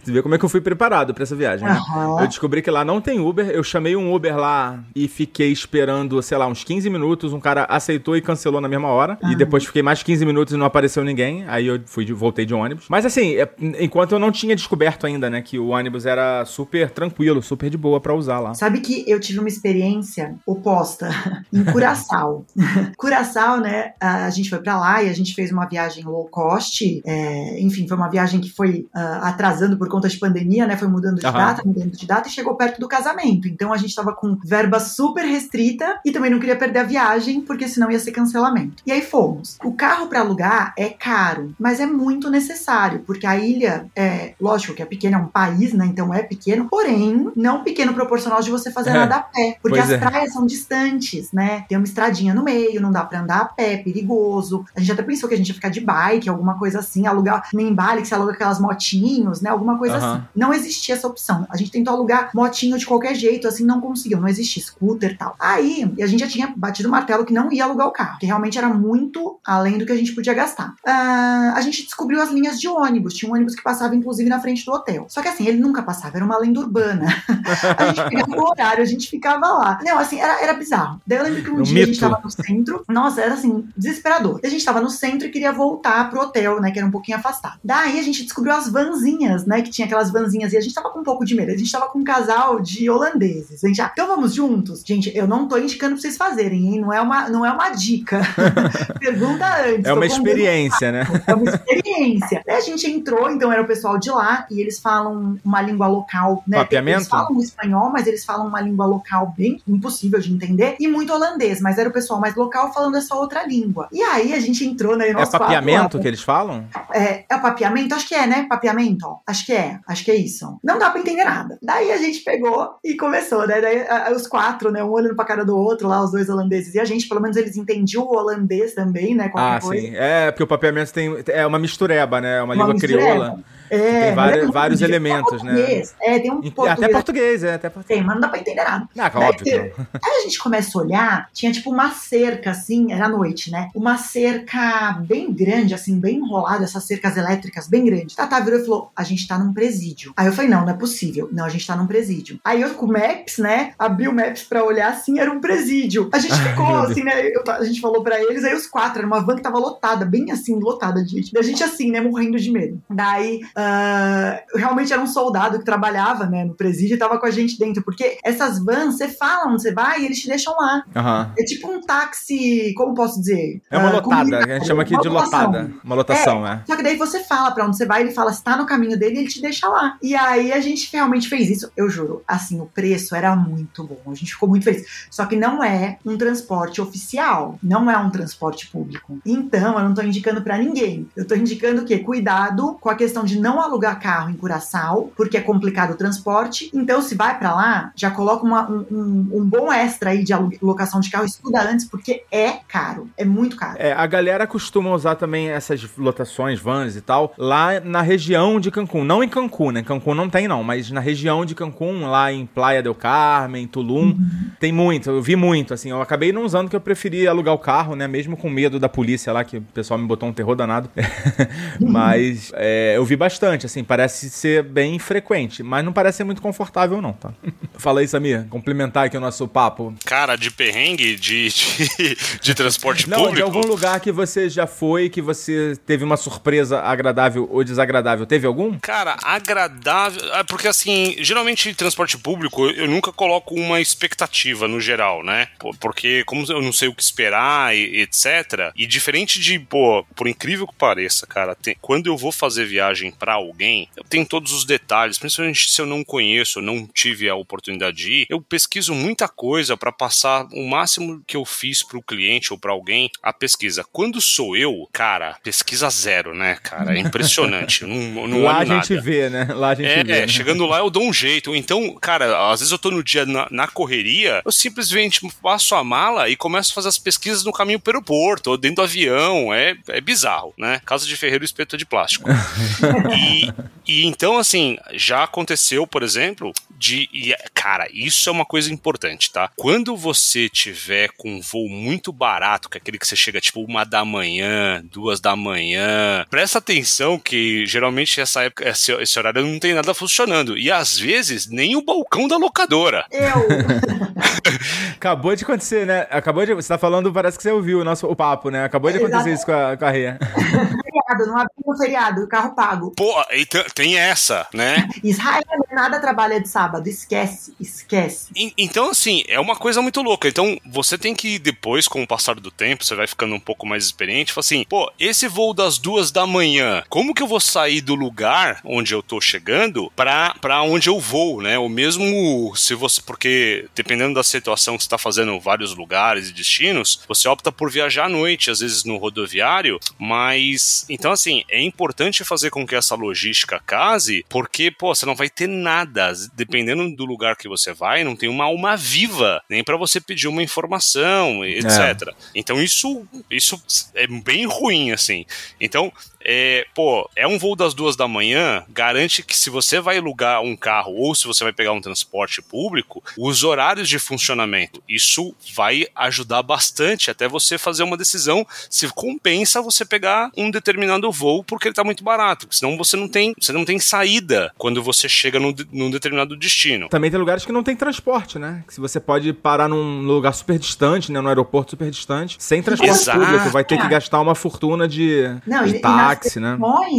Você vê como é que eu fui preparado para essa viagem, né? Uhum. Eu descobri que lá não tem Uber. Eu chamei um Uber lá e fiquei esperando, sei lá, uns 15 minutos. Um cara aceitou e cancelou na mesma hora. Uhum. E depois fiquei mais 15 minutos e não apareceu ninguém. Aí eu fui, voltei de ônibus. Mas assim, é, enquanto eu não tinha descoberto ainda, né, que o ônibus era super tranquilo, super de boa para usar lá. Sabe que eu tive uma experiência oposta em Curaçao. Curaçao, né? A gente foi para lá e a gente fez uma viagem low cost. É, enfim, foi uma viagem que foi uh, atrasando por conta de pandemia, né? Foi mudando de uhum. data, mudando de data e chegou perto do casamento. Então a gente tava com verba super restrita e também não queria perder a viagem, porque senão ia ser cancelamento. E aí fomos. O carro para alugar é caro, mas é muito necessário, porque a ilha é, lógico que é pequena, é um país, né? Então é pequeno, porém, não pequeno proporcional de você fazer é. nada a pé, porque pois as é. praias são distantes, né? Tem uma estradinha no meio, não dá para andar a pé, perigoso. A gente até pensou que a gente ia ficar de bike, alguma coisa assim, alugar nem Bali, que você aluga aquelas motinhos, né? Alguma coisa uhum. assim. Não existia essa opção. A gente tentou alugar motinho de qualquer jeito, assim, não conseguiu, não existia scooter e tal. Aí, a gente já tinha batido o martelo que não ia alugar o carro, que realmente era muito além do que a gente podia gastar. Uh, a gente descobriu as linhas de ônibus. Tinha um ônibus que passava, inclusive, na frente do hotel. Só que assim, ele nunca passava, era uma lenda urbana. a gente pegava o horário, a gente ficava lá. Não, assim, era, era bizarro. Daí eu lembro que um, um dia mito. a gente tava no centro, nossa, era assim, desesperador. A gente tava no centro e queria voltar pro hotel, né, que era um pouquinho afastado. Daí a gente descobriu as vanzinhas, né, que tinha aquelas vanzinhas e a gente tava com um pouco de medo. A gente tava com um casal de holandeses. A gente, ah, então vamos juntos? Gente, eu não tô indicando pra vocês fazerem, hein? Não é uma, não é uma dica. Pergunta antes. É uma experiência, né? É uma experiência. Daí a gente entrou entrou, então era o pessoal de lá, e eles falam uma língua local, né? Papiamento? Eles falam espanhol, mas eles falam uma língua local bem impossível de entender, e muito holandês, mas era o pessoal mais local falando essa outra língua. E aí a gente entrou, né? É papiamento que eles falam? É, é o papiamento? Acho que é, né? Papiamento. Acho que é, acho que é isso. Não dá pra entender nada. Daí a gente pegou e começou, né? Daí a- os quatro, né? Um olhando pra cara do outro, lá, os dois holandeses e a gente, pelo menos eles entendiam o holandês também, né? Qualquer Ah, coisa. sim. É, porque o papiamento tem. É uma mistureba, né? É uma, Uma língua mistureba. Crioula. É, tem vários- é vários elementos, né? português, É, tem um português. Até português, é, até português. Tem, mas não dá pra entender nada. Ah, Daí óbvio tem-. Aí a gente começa a olhar, tinha tipo uma cerca, assim, era noite, né? Uma cerca bem grande, assim, bem enrolada, essas cercas elétricas bem grandes. Tata virou e falou: a gente tá num presídio. Aí eu falei: não, não é possível. Não, a gente tá num presídio. Aí eu com o Maps, né? Abri o Maps pra olhar, assim, era um presídio. A gente ficou, Deus. assim, né? eu- a gente falou pra eles, aí os quatro, era uma van que tava lotada, bem assim, lotada de gente. Da gente assim, né? Morrendo de medo. Daí, ah, realmente era um soldado que trabalhava, né? No presídio e tava com a gente dentro. Porque essas vans, você fala onde você vai e eles te deixam lá. Aham. É tipo um táxi, como posso dizer? É uma Ah, lotada, a gente chama aqui de lotada. Uma lotação, é. Só que daí você fala pra onde você vai, ele fala se tá no caminho dele, ele te deixa lá. E aí a gente realmente fez isso. Eu juro, assim, o preço era muito bom. A gente ficou muito feliz. Só que não é um transporte oficial, não é um transporte público. Então, eu não tô indicando pra ninguém. Eu tô indicando o quê? Cuidado com a questão de não alugar carro em Curaçao, porque é complicado o transporte. Então, se vai pra lá, já coloca uma- um, um- um bom extra aí de locação de carro, estuda antes, porque é caro. É muito caro. É, a galera costuma usar também essas lotações, vans e tal, lá na região de Cancún. Não em Cancún, né? Cancún não tem, não, mas na região de Cancún, lá em Playa del Carmen, Tulum, tem muito. Eu vi muito, assim. Eu acabei não usando que eu preferi alugar o carro, né? Mesmo com medo da polícia lá, que o pessoal me botou um terror danado. mas é, eu vi bastante, assim. Parece ser bem frequente, mas não parece ser muito confortável, não, tá? Fala aí, Samir. Complementar aqui o nosso papo. Cara, de perrengue, de, de, de transporte Não, de público. algum lugar que você já foi, que você teve uma surpresa agradável ou desagradável. Teve algum? Cara, agradável. É porque assim, geralmente transporte público eu nunca coloco uma expectativa no geral, né? Porque como eu não sei o que esperar e etc. E diferente de, pô, por incrível que pareça, cara, tem- quando eu vou fazer viagem pra alguém, eu tenho todos os detalhes, principalmente se eu não conheço, eu não tive a oportunidade de ir, eu pesquiso muita coisa pra passar o máximo que eu fiz pro cliente ou pra alguém a pesquisa. Quando sou eu, cara, pesquisa zero, né, cara? É impressionante. Eu não, não Lá a gente nada. vê, né? Lá a gente É, vê. né? chegando lá eu dou um jeito. Então, cara, às vezes eu tô no dia na, na correria, eu simplesmente passo a mala e começo a fazer as pesquisas no caminho pro aeroporto, ou dentro do avião. É, é bizarro, né? Casa de ferreiro espeto de plástico. e, e então, assim, já aconteceu, por exemplo, de. e, cara, isso é uma coisa importante, tá? Quando você tiver com um voo muito barato, que é aquele que você chega tipo uma da manhã, duas da manhã, presta atenção que geralmente essa época, esse, esse horário não tem nada funcionando. E às vezes nem o balcão da locadora. Eu, Acabou de acontecer, né? Acabou de. Você tá falando, parece que você ouviu o nosso o papo, né? Acabou de acontecer Exato. isso com a, com a Rhea. feriado, não abriu o feriado, carro pago. Pô, e t- tem essa, né? Israel nada trabalha de sábado, esquece, esquece. En- Então, assim, é uma coisa muito louca. Então, você tem que, depois, com o passar do tempo, você vai ficando um pouco mais experiente, fala assim, pô, esse voo das duas da manhã, como que eu vou sair do lugar onde eu tô chegando pra, pra onde eu vou, né? Ou mesmo se você, porque dependendo da situação que você tá fazendo vários lugares e destinos, você opta por viajar à noite, às vezes no rodoviário, mas, então, assim, é importante fazer com que essa logística case, porque, pô, você não vai ter nada, dependendo do lugar que você vai, não tem uma alma viva, nem pra você pedir uma informação, etc. Então isso, isso é bem ruim, assim. Então, é, pô, é um voo das duas da manhã, garante que se você vai alugar um carro ou se você vai pegar um transporte público, os horários de funcionamento, isso vai ajudar bastante até você fazer uma decisão se compensa você pegar um determinado voo porque ele tá muito barato, senão você não tem, você não tem saída quando você chega num, num determinado destino. Também tem lugares que não tem transporte, né? Que se você pode parar num lugar super distante, né? Num aeroporto super distante, sem transporte Exato. público, vai ter que gastar uma fortuna de, Não, de na táxi, né?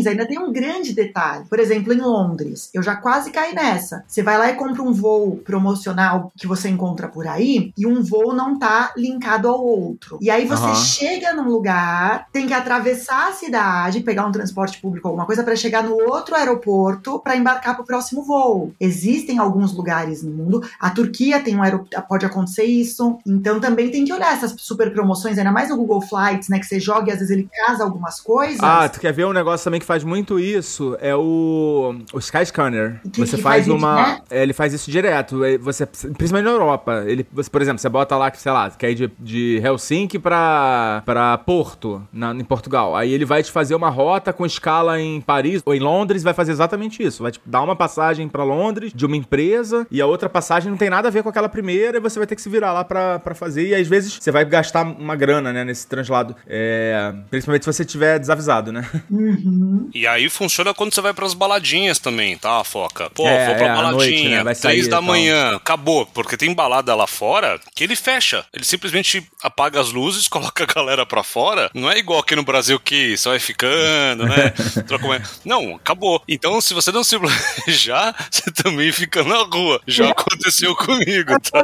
Ainda tem um grande detalhe. Por exemplo, em Londres, eu já quase caí nessa. Você vai lá e compra um voo promocional que você encontra por aí e um voo não tá linkado ao outro. E aí você Aham. chega num lugar, tem que atravessar a cidade, pegar um transporte público, alguma coisa, para chegar no outro aeroporto para embarcar pro próximo voo. Existem alguns lugares no mundo. A Turquia tem um aeroporto, pode acontecer isso. Então também tem que olhar essas super promoções, ainda mais no Google Flights, né? Que você joga e às vezes ele casa algumas coisas. Ah, tu quer ver um negócio também que faz muito isso? É o, o Skyscanner. Você faz, faz uma. direto? é, ele faz isso direto. É, Você, principalmente na Europa. Ele, você, por exemplo, você bota lá sei lá, quer ir de, de Helsinki pra, pra Porto, na, em Portugal. Aí ele vai te fazer uma rota com escala em Paris ou em Londres, vai fazer exatamente isso. Vai te dar uma passagem pra Londres de uma empresa e a outra passagem não tem nada a ver com aquela primeira e você vai ter que se virar lá pra, pra fazer. E às vezes você vai gastar uma grana, né, nesse translado. É, principalmente se você tiver desavisado, né? Uhum. E aí funciona quando você vai pras baladinhas também, tá, Foca? Pô, É, vou pra é, baladinha, noite, né? Vai sair três da tal. manhã, acabou. Porque tem balada lá fora que ele fecha. Ele simplesmente apaga as luzes, coloca a galera pra fora. Não é igual aqui no Brasil que só vai ficando, né? Troca uma- Não, acabou. Então, se você não se planejar, você também fica na rua. Já aconteceu comigo, tá?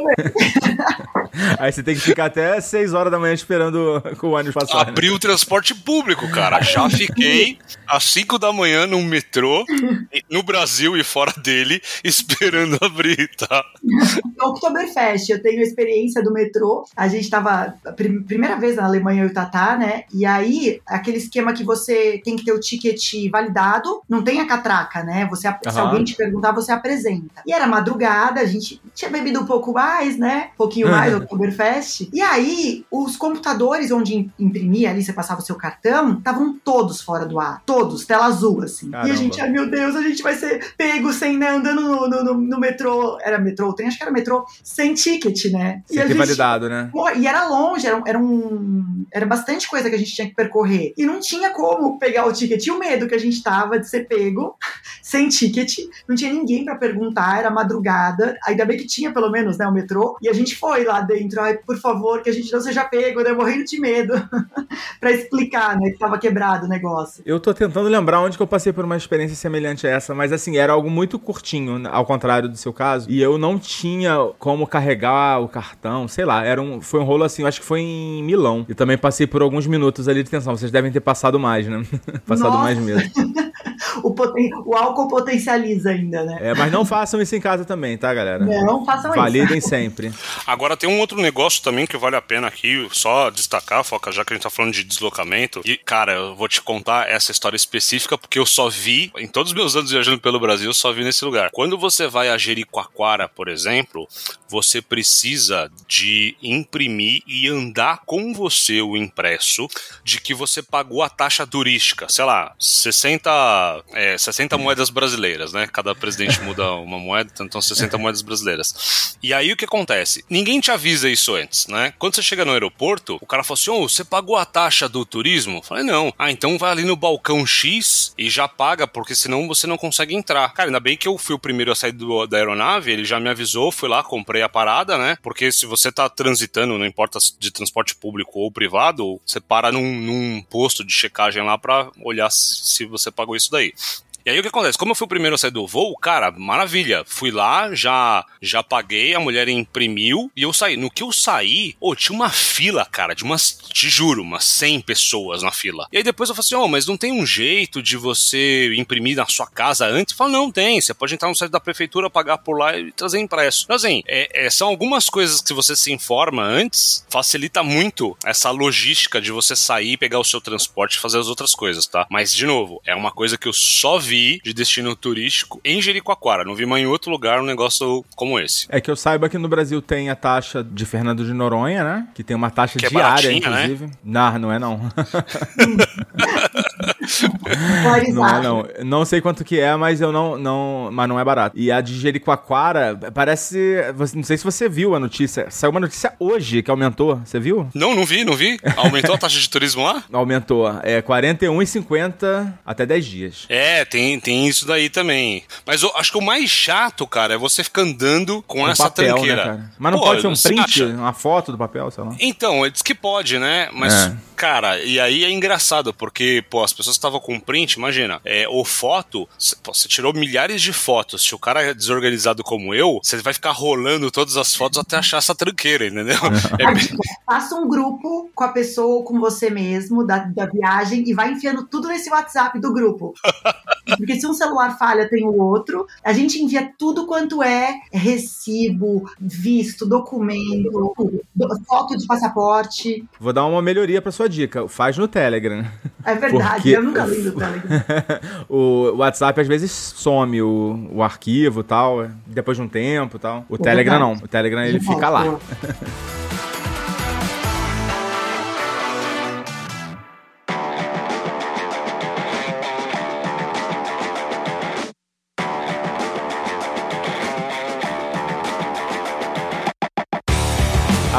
Aí você tem que ficar até 6 horas da manhã esperando com o ônibus passar. né? Abri o transporte público, cara. Já fiquei às 5 da manhã no metrô, no Brasil e fora dele, esperando abrir, tá? Oktoberfest, eu tenho experiência do metrô. A gente tava a prim- primeira vez na Alemanha, eu e o Tatá, né? E aí, aquele esquema que você tem que ter o ticket validado, não tem a catraca, né? Você, ap- Se alguém te perguntar, você apresenta. E era madrugada, a gente tinha bebido um pouco mais, né? Um pouquinho mais Oktoberfest. E aí, os computadores onde im- imprimia ali, você passava o seu cartão, estavam todos fora do ar. Todos, tela azul, assim. E Caramba. a gente, ai meu Deus, a gente vai ser pego sem, né, andando no, no, no- no metrô. Era metrô, o trem, acho que era metrô, sem ticket, né? Sem a ter gente- validado, né? E era longe, era, um- era um. Era bastante coisa que a gente tinha que percorrer. E não tinha como pegar o ticket. E o medo que a gente tava de ser pego sem ticket. Não tinha ninguém pra perguntar, era madrugada. Ainda bem que tinha, pelo menos, né, o metrô. E a gente foi lá dentro. Ai, por favor, que a gente não seja pego, né? Morrendo de medo. pra explicar, né, que tava quebrado o negócio. Eu tô tentando lembrar onde que eu passei por uma experiência semelhante a essa, mas assim, era algo muito curtinho, né, ao contrário do seu caso, e eu não tinha como carregar o cartão, sei lá, era um, foi um rolo assim, eu acho que foi em Milão. E também passei por alguns minutos ali de tensão, vocês devem ter passado mais, né? passado Nossa. mais mesmo. O, poten- o álcool potencializa ainda, né? É, mas não façam isso em casa também, tá, galera? Não façam isso. Validem sempre. Agora tem um outro negócio também que vale a pena aqui só destacar, Foca, já que a gente tá falando de deslocamento. E, cara, eu vou te contar essa história específica porque eu só vi, em todos os meus anos viajando pelo Brasil, eu só vi nesse lugar. Quando você vai a Jericoacoara, por exemplo, você precisa de imprimir e andar com você o impresso de que você pagou a taxa turística, sei lá, 60, é, 60 moedas brasileiras, né? Cada presidente muda uma moeda, então 60 moedas brasileiras. E aí o que acontece? Ninguém te avisa isso antes, né? Quando você chega no aeroporto, o cara fala assim: Ô, você pagou a taxa do turismo? Eu falei, não. Ah, então vai ali no balcão X e já paga, porque senão você não consegue entrar. Cara, ainda bem que eu fui o primeiro a sair do- da aeronave, ele já me avisou, fui lá, comprei a parada, né? Porque se você tá transitando, não importa se de transporte público ou privado, você para num, num posto de checagem lá pra olhar se você pagou isso daí. E aí o que acontece? Como eu fui o primeiro a sair do voo, cara, maravilha. Fui lá, já já paguei, a mulher imprimiu e eu saí. No que eu saí, ô, tinha uma fila, cara, de umas, te juro, umas 100 pessoas na fila. E aí depois eu falei assim, ô, mas não tem um jeito de você imprimir na sua casa antes? Eu falo, não, tem. Você pode entrar no site da prefeitura, pagar por lá e trazer impresso. Então, assim, é, é, são algumas coisas que você se informa antes, facilita muito essa logística de você sair, pegar o seu transporte e fazer as outras coisas, tá? Mas, de novo, é uma coisa que eu só vi de destino turístico em Jericoacoara. Não vi mais em outro lugar um negócio como esse. É que eu saiba que no Brasil tem a taxa de Fernando de Noronha, né? Que tem uma taxa Que é diária, né? inclusive. Não, não é não. Não é, não. Não sei quanto que é, mas eu não, não, mas não é barato. E a de Jericoacoara parece, não sei se você viu a notícia. Saiu uma notícia hoje que aumentou. Você viu? Não, não vi, não vi. Aumentou a taxa de turismo lá? Aumentou. É 41,50 até 10 dias. É, tem, tem isso daí também. Mas eu acho que o mais chato, cara, é você ficar andando com Um essa papel, tranqueira. né, cara? Mas não Pô, pode ser um print, acha? uma foto do papel, sei lá. Então, ele diz que pode, né? Mas, É. cara, e aí é engraçado, porque, pô, as pessoas estavam com print, imagina, é, ou foto, você tirou milhares de fotos. Se o cara é desorganizado como eu, você vai ficar rolando todas as fotos até achar essa tranqueira, entendeu? É Aí, bem- tipo, faça um grupo com a pessoa ou com você mesmo da, da viagem e vai enfiando tudo nesse WhatsApp do grupo. Porque se um celular falha, tem o outro. A gente envia tudo quanto é recibo, visto, documento, do- foto de passaporte. Vou dar uma melhoria pra sua dica. Faz no Telegram. É verdade, Porque- eu nunca li no Telegram. o WhatsApp às vezes some o, o arquivo e tal, depois de um tempo e tal. O Telegram verdade. não. O Telegram ele De fica lá.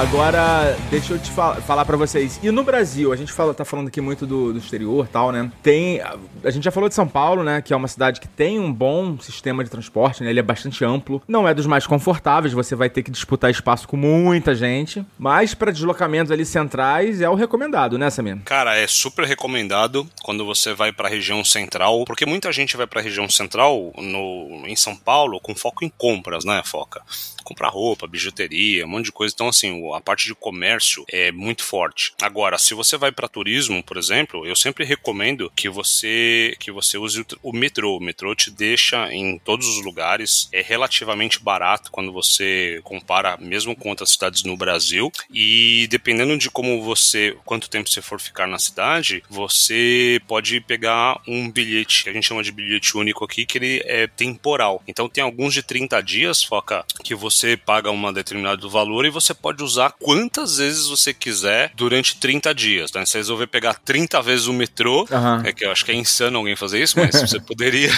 Agora, deixa eu te fal- falar pra vocês. E no Brasil, a gente fala, tá falando aqui muito do, do exterior tal, né? Tem. A, a gente já falou de São Paulo, né? Que é uma cidade que tem um bom sistema de transporte, né? Ele é bastante amplo. Não é dos mais confortáveis, você vai ter que disputar espaço com muita gente. Mas pra deslocamentos ali centrais é o recomendado, né, Samir? Cara, é super recomendado quando você vai pra região central, porque muita gente vai pra região central no, em São Paulo com foco em compras, né, Foca? Comprar roupa, bijuteria, um monte de coisa. Então, assim, a parte de comércio é muito forte. Agora, se você vai pra turismo, por exemplo, eu sempre recomendo que você que você use o metrô. O metrô te deixa em todos os lugares, é relativamente barato quando você compara mesmo com outras cidades no Brasil. E dependendo de como você, quanto tempo você for ficar na cidade, você pode pegar um bilhete, que a gente chama de bilhete único aqui, que ele é temporal. Então tem alguns de 30 dias, foca, que você paga um determinado valor e você pode usar quantas vezes você quiser durante 30 dias. Né? Se você resolver pegar 30 vezes o metrô, Aham. é que eu acho que é insano alguém fazer isso, mas você poderia.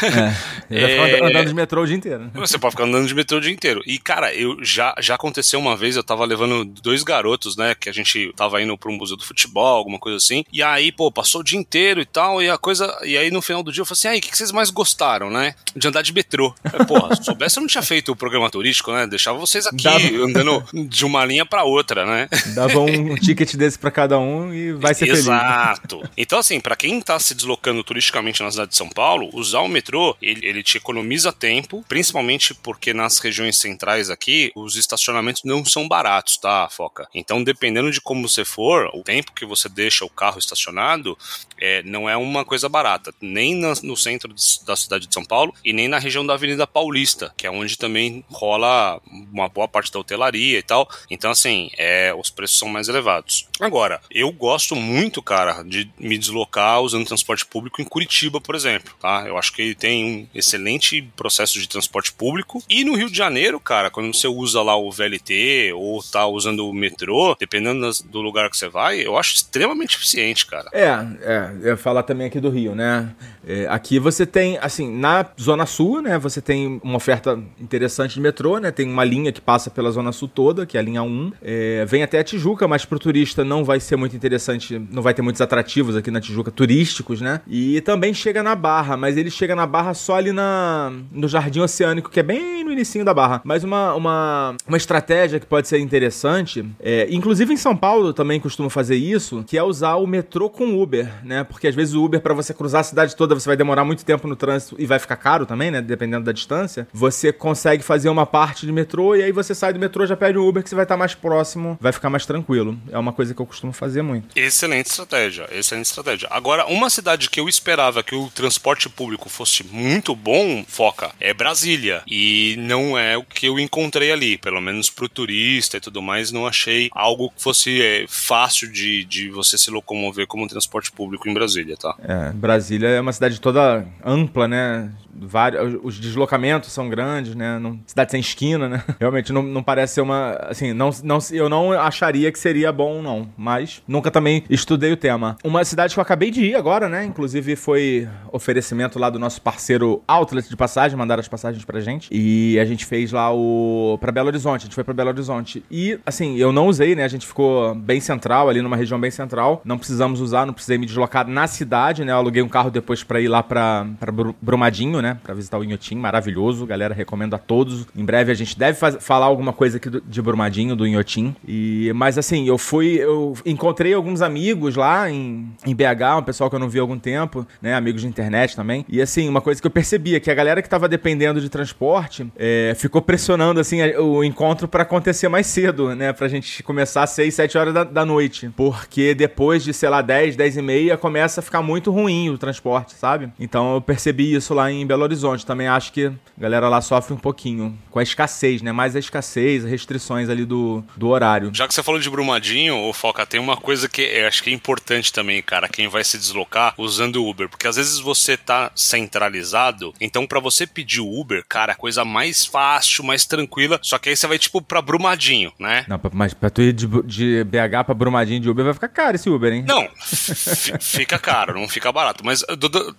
Vai ficar É. and- andando de metrô o dia inteiro. Você pode ficar andando de metrô o dia inteiro. E, cara, eu já, já aconteceu uma vez, eu tava levando dois garotos, né? Que a gente tava indo pra um museu do futebol, alguma coisa assim. E aí, pô, passou o dia inteiro e tal. E a coisa. E aí, no final do dia, eu falei assim: aí, o que, que vocês mais gostaram, né? De andar de metrô. Eu, Porra, se soubesse, eu não tinha feito o programa turístico, né? Deixava vocês aqui Dava- andando de uma linha pra outra, né? Dava um ticket desse pra cada um e vai ser feliz. Exato. Então, assim, pra quem tá se deslocando turisticamente na cidade de São Paulo, usar o metrô, ele, ele te economiza tempo, principalmente porque nas regiões centrais aqui, os estacionamentos não são baratos, tá, Foca? Então, dependendo de como você for, o tempo que você deixa o carro estacionado, é, não é uma coisa barata, nem na- no centro de- da cidade de São Paulo e nem na região da Avenida Paulista, que é onde também rola uma boa parte da hotelaria e tal. Então, assim, é, os preços são mais elevados. Agora, eu gosto muito, cara, de me deslocar usando transporte público em Curitiba, por exemplo, tá? Eu acho que tem um excelente processo de transporte público. E no Rio de Janeiro, cara, quando você usa lá o VLT ou tá usando o metrô, dependendo do lugar que você vai, eu acho extremamente eficiente, cara. É, é, eu falar também aqui do Rio, né? É, aqui você tem, assim, na Zona Sul, né? Você tem uma oferta interessante de metrô, né? Tem uma linha que passa pela Zona Sul toda, que é a linha 1. É, vem até a Tijuca, mas pro turista não vai ser muito interessante, não vai ter muitos atrativos aqui na Tijuca turísticos, né? E também chega na Barra, mas ele chega na Barra só ali na, no Jardim Oceânico, que é bem no inicinho da Barra. Mas uma, uma, uma estratégia que pode ser interessante, é, inclusive em São Paulo também costuma fazer isso, que é usar o metrô com Uber, né? Porque às vezes o Uber, pra você cruzar a cidade toda, você vai demorar muito tempo no trânsito e vai ficar caro também, né? Dependendo da distância. Você consegue fazer uma parte de metrô e aí você sai do metrô, já pede o Uber, que você vai estar mais próximo, vai ficar mais tranquilo. É uma coisa que eu costumo fazer muito. Excelente estratégia, excelente estratégia. Agora, uma cidade que eu esperava que o transporte público fosse muito bom, foca, é Brasília. E não é o que eu encontrei ali. Pelo menos pro turista e tudo mais, não achei algo que fosse é, fácil de, de você se locomover como transporte público em Brasília, tá? É, Brasília é uma cidade toda ampla, né? Vários, os deslocamentos são grandes, né? Não, cidade sem esquina, né? Realmente não, não parece ser uma. Assim, não, não, eu não acharia que seria bom, não. Mas nunca também estudei o tema. Uma cidade que eu acabei de ir agora, né? Inclusive foi oferecimento lá do nosso parceiro Outlet de passagem, mandaram as passagens pra gente. E a gente fez lá o. pra Belo Horizonte. A gente foi pra Belo Horizonte. E, assim, eu não usei, né? A gente ficou bem central, ali numa região bem central. Não precisamos usar, não precisei me deslocar na cidade, né? Eu aluguei um carro depois pra ir lá pra, pra Brumadinho, né? Pra visitar o Inhotim, maravilhoso. Galera, recomendo a todos. Em breve a gente deve falar alguma coisa aqui do, de Brumadinho, do Inhotim. E, mas assim, eu fui, eu encontrei alguns amigos lá em, em BH, um pessoal que eu não vi há algum tempo, né? Amigos de internet também. E assim, uma coisa que eu percebia que a galera que tava dependendo de transporte é, ficou pressionando assim o encontro para acontecer mais cedo, né? Pra gente começar às 6, 7 horas da, da noite. Porque depois de, sei lá, 10, 10 e meia, começa a ficar muito ruim o transporte, sabe? Então eu percebi isso lá em Belo Horizonte. Também acho que a galera lá sofre um pouquinho com a escassez, né? Mais a escassez, restrições ali do, do horário. Já que você falou de Brumadinho, ô Foca, tem uma coisa que eu acho que é importante também, cara, quem vai se deslocar usando o Uber. Porque às vezes você tá centralizado, então para você pedir o Uber, cara, a coisa mais fácil, mais tranquila, só que aí você vai tipo pra Brumadinho, né? Não, mas pra tu ir de, de BH pra Brumadinho de Uber vai ficar caro esse Uber, hein? Não, fica caro, não fica barato. Mas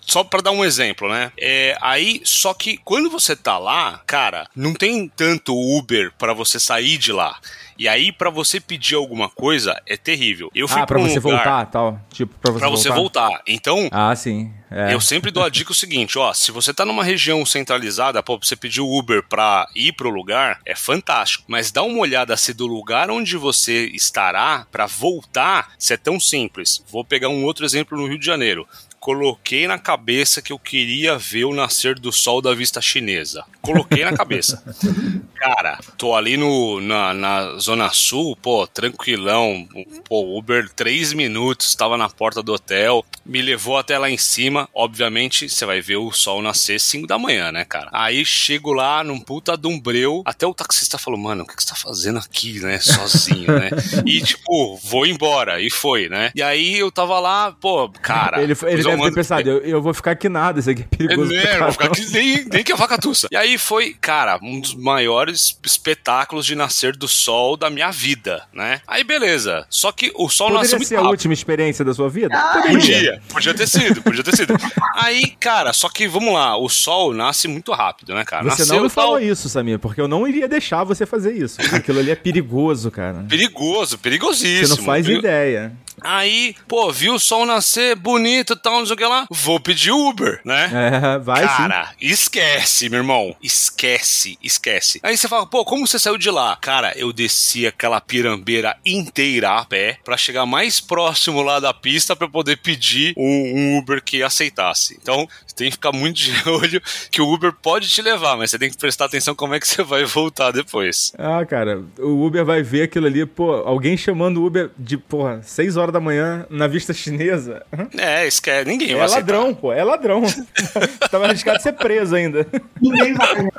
só para dar um exemplo, né? É, aí, só que quando você tá lá, cara, não tem tanto Uber para você sair de lá. E aí, para você pedir alguma coisa, é terrível. Eu fui ah, pra, pra um você lugar, voltar, tal. Tipo, pra você, pra você voltar. voltar. Então. Ah, sim. É. Eu sempre dou a dica o seguinte, ó, se você tá numa região centralizada, pô, você pediu Uber pra ir pro lugar, é fantástico. Mas dá uma olhada se do lugar onde você estará para voltar, se é tão simples. Vou pegar um outro exemplo no Rio de Janeiro coloquei na cabeça que eu queria ver o nascer do sol da vista chinesa. Coloquei na cabeça. Cara, tô ali no, na, na Zona Sul, pô, tranquilão. Pô, Uber, três minutos, tava na porta do hotel, me levou até lá em cima. Obviamente, você vai ver o sol nascer 5 da manhã, né, cara? Aí chego lá num puta dumbreu, até o taxista falou, mano, o que, que você tá fazendo aqui, né, sozinho, né? E, tipo, vou embora. E foi, né? E aí eu tava lá, pô, cara... Ele, ele deve ter pensado, eu, eu, vou ficar aqui nada, isso aqui é perigoso. É, vou ficar aqui nem, nem que a vaca tussa. E aí foi, cara, um dos maiores espetáculos de nascer do sol da minha vida, né? Aí beleza. Só que o sol Poderia nasceu muito ser a última experiência da sua vida? Ah, podia, podia ter sido, podia ter sido. Aí, cara, só que vamos lá, o sol nasce muito rápido, né, cara? Você Nasceu não me falou tal... isso, Samir, porque eu não iria deixar você fazer isso. Aquilo ali é perigoso, cara. Perigoso, perigosíssimo. Você não faz Perigo... ideia. Aí, pô, viu o sol nascer bonito e tal, não sei o que lá. Vou pedir Uber, né? É, vai Cara, sim. esquece, meu irmão. Esquece, esquece. Aí você fala, pô, como você saiu de lá? Cara, eu desci aquela pirambeira inteira a pé pra chegar mais próximo lá da pista pra poder pedir um, um Uber que aceitasse. Então, tem que ficar muito de olho que o Uber pode te levar, mas você tem que prestar atenção como é que você vai voltar depois. Ah, cara, o Uber vai ver aquilo ali, pô, alguém chamando o Uber de, porra, 6 horas da manhã na vista chinesa. É, esquece, ninguém é vai aceitar. ladrão, pô, é ladrão. Tava arriscado de ser preso ainda. Ninguém vai.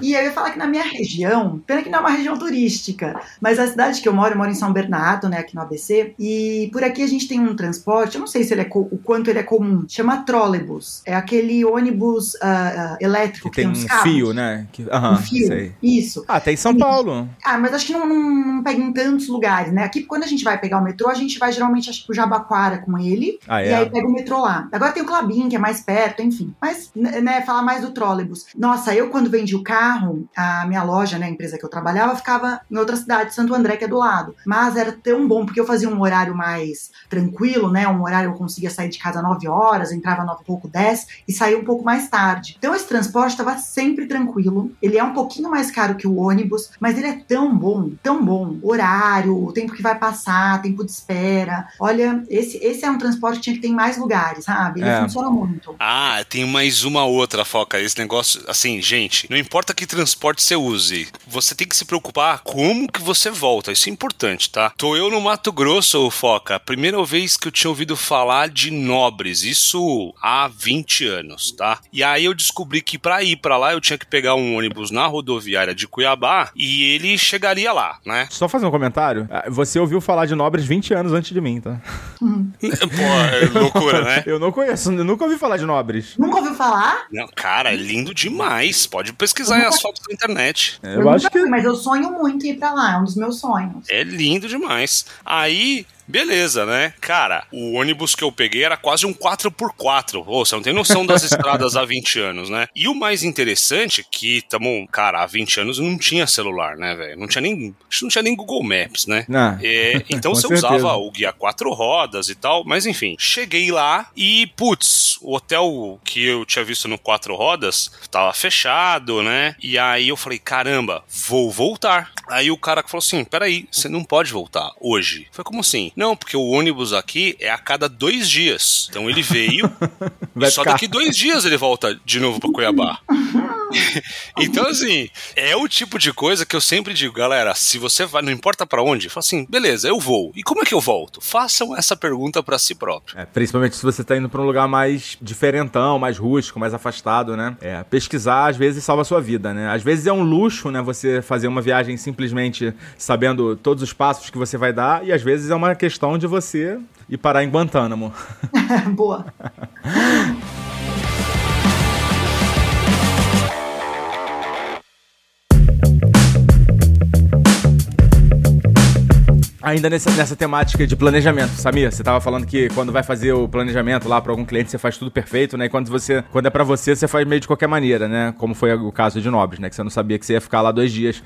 E eu ia falar que na minha região, pena que não é uma região turística, mas a cidade que eu moro, eu moro em São Bernardo, né, aqui no ABC, e por aqui a gente tem um transporte, eu não sei se ele é o quanto ele é comum, chama trolebus. É aquele ônibus uh, uh, elétrico que, tem, tem um carros. fio, né? Que, um fio, sei. isso. Ah, tem em São Paulo. Ah, mas acho que não, não, não, pega em tantos lugares, né? Aqui, quando a gente vai pegar o metrô, a gente vai geralmente, acho que pro Jabaquara com ele, ah, é? e aí pega o metrô lá. Agora tem o Clabin, que é mais perto, enfim. Mas, né, falar mais do trolebus. Nossa, eu quando vendi o carro, a minha loja, né, a empresa que eu trabalhava, ficava em outra cidade, Santo André, que é do lado. Mas era tão bom, porque eu fazia um horário mais tranquilo, né? Um horário eu conseguia sair de casa 9 horas, entrava 9 e pouco, 10 e saía um pouco mais tarde. Então esse transporte estava sempre tranquilo. Ele é um pouquinho mais caro que o ônibus, mas ele é tão bom, tão bom. Horário, o tempo que vai passar, tempo de espera. Olha, esse, esse é um transporte que tinha que ter em mais lugares, sabe? Ele é. funciona muito. Ah, tem mais uma outra, Foca. Esse negócio, assim, gente, não importa que transporte você use, você tem que se preocupar como que você volta. Isso é importante, tá? Tô eu no Mato Grosso, Foca. Primeira vez que eu tinha ouvido falar de nobres. Isso há 20 anos, tá? E aí eu descobri que para ir para lá eu tinha que pegar um ônibus na rodoviária de Cuiabá e ele chegaria lá, né? Só fazer um comentário. Ah, você ouviu falar de Nobres 20 anos antes de mim, tá? Pô, é loucura, né? Eu não conheço, eu nunca ouvi falar de Nobres. Nunca ouviu falar? Não, cara, é lindo demais. Pode pesquisar aí as fotos na internet. Eu, Eu acho nunca que. mas eu sonho muito em ir pra lá, é um dos meus sonhos. É lindo demais. Aí, beleza, né? Cara, o ônibus que eu peguei era quase um 4x4. Ô, você não tem noção das estradas há 20 anos, né? E o mais interessante é que, tamo, cara, há 20 anos não tinha celular, né, velho? Não tinha nem. Não tinha nem Google Maps, né? É, então você certeza. usava o guia quatro rodas e tal, mas enfim, cheguei lá e, putz, o hotel que eu tinha visto no quatro rodas tava fechado, né? E aí eu falei, caramba, vou voltar. Aí o cara falou assim: peraí, você não pode voltar hoje. Foi como assim? Não, porque o ônibus aqui é a cada dois dias. Então ele veio e só daqui dois dias ele volta de novo pra Cuiabá. então, assim, é o tipo de coisa que eu sempre digo, galera, se você vai, não importa pra onde, fala assim, beleza, eu vou. E como é que eu volto? Façam essa pergunta pra si próprio. É, principalmente se você tá indo pra um lugar mais diferentão, mais rústico, mais afastado, né? É, pesquisar às vezes salva a sua vida, né? Às vezes é um luxo, né? Você fazer uma viagem simplesmente sabendo todos os passos que você vai dar, e às vezes é uma questão de você ir parar em Guantánamo. Boa. Ainda nessa, nessa temática de planejamento, Samir, você tava falando que quando vai fazer o planejamento lá pra algum cliente, você faz tudo perfeito, né? E quando você, quando é pra você, você faz meio de qualquer maneira, né? Como foi o caso de Nobres, né? Que você não sabia que você ia ficar lá dois dias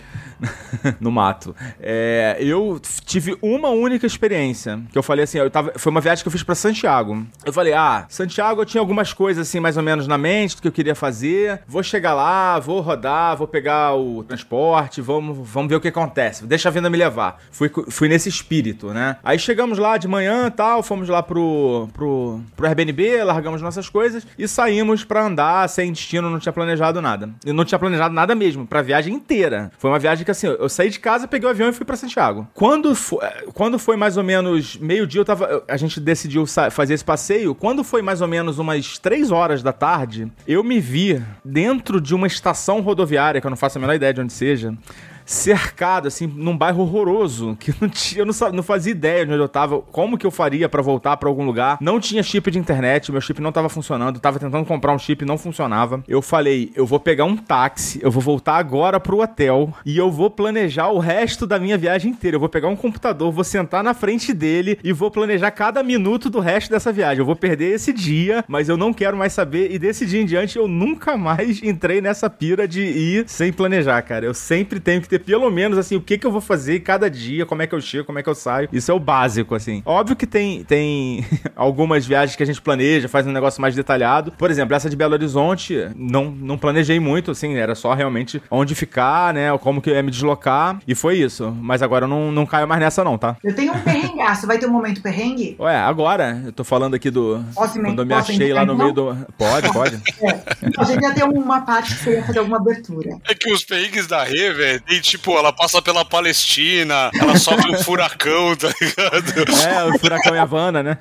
no mato. É, eu tive uma única experiência, que eu falei assim, eu tava, foi uma viagem que eu fiz pra Santiago. Eu falei, ah, Santiago eu tinha algumas coisas assim mais ou menos na mente do que eu queria fazer. Vou chegar lá, vou rodar, vou pegar o transporte, vamos, vamos ver o que acontece. Deixa a vida me levar. Fui, fui nesse espírito, né? Aí chegamos lá de manhã tal, fomos lá pro, pro, pro Airbnb, largamos nossas coisas e saímos pra andar sem destino, não tinha planejado nada. Eu não tinha planejado nada mesmo, pra viagem inteira. Foi uma viagem que assim, eu saí de casa, peguei o avião e fui pra Santiago. Quando foi, quando foi mais ou menos meio-dia, eu tava. A gente decidiu fazer esse passeio. Quando foi mais ou menos umas 3 horas da tarde, eu me vi dentro de uma estação rodoviária, que eu não faço a menor ideia de onde seja cercado, assim, num bairro horroroso, que não tinha, eu não, não fazia ideia de onde eu tava, como que eu faria pra voltar pra algum lugar. Não tinha chip de internet, meu chip não tava funcionando, tava tentando comprar um chip, não funcionava. Eu falei, eu vou pegar um táxi, eu vou voltar agora pro hotel e eu vou planejar o resto da minha viagem inteira. Eu vou pegar um computador, vou sentar na frente dele e vou planejar cada minuto do resto dessa viagem. Eu vou perder esse dia, mas eu não quero mais saber e desse dia em diante eu nunca mais entrei nessa pira de ir sem planejar, cara. Eu sempre tenho que ter pelo menos assim, o que que eu vou fazer cada dia, como é que eu chego, como é que eu saio. Isso é o básico, assim. Óbvio que tem, tem algumas viagens que a gente planeja, faz um negócio mais detalhado. Por exemplo, essa de Belo Horizonte, não, não planejei muito, assim, era só realmente onde ficar, né, como que eu ia me deslocar, e foi isso. Mas agora eu não, não caio mais nessa não, tá? Eu tenho um perrengaço. Vai ter um momento perrengue? Ué, agora, eu tô falando aqui do... Posso me- quando eu me posso achei lá no meio do... Pode, pode. É. A gente ia ter uma parte que você ia fazer alguma abertura. É que os perrengues da Rê, velho, tem tipo, ela passa pela Palestina, ela sofre um furacão, tá ligado? É, o furacão Havana, né?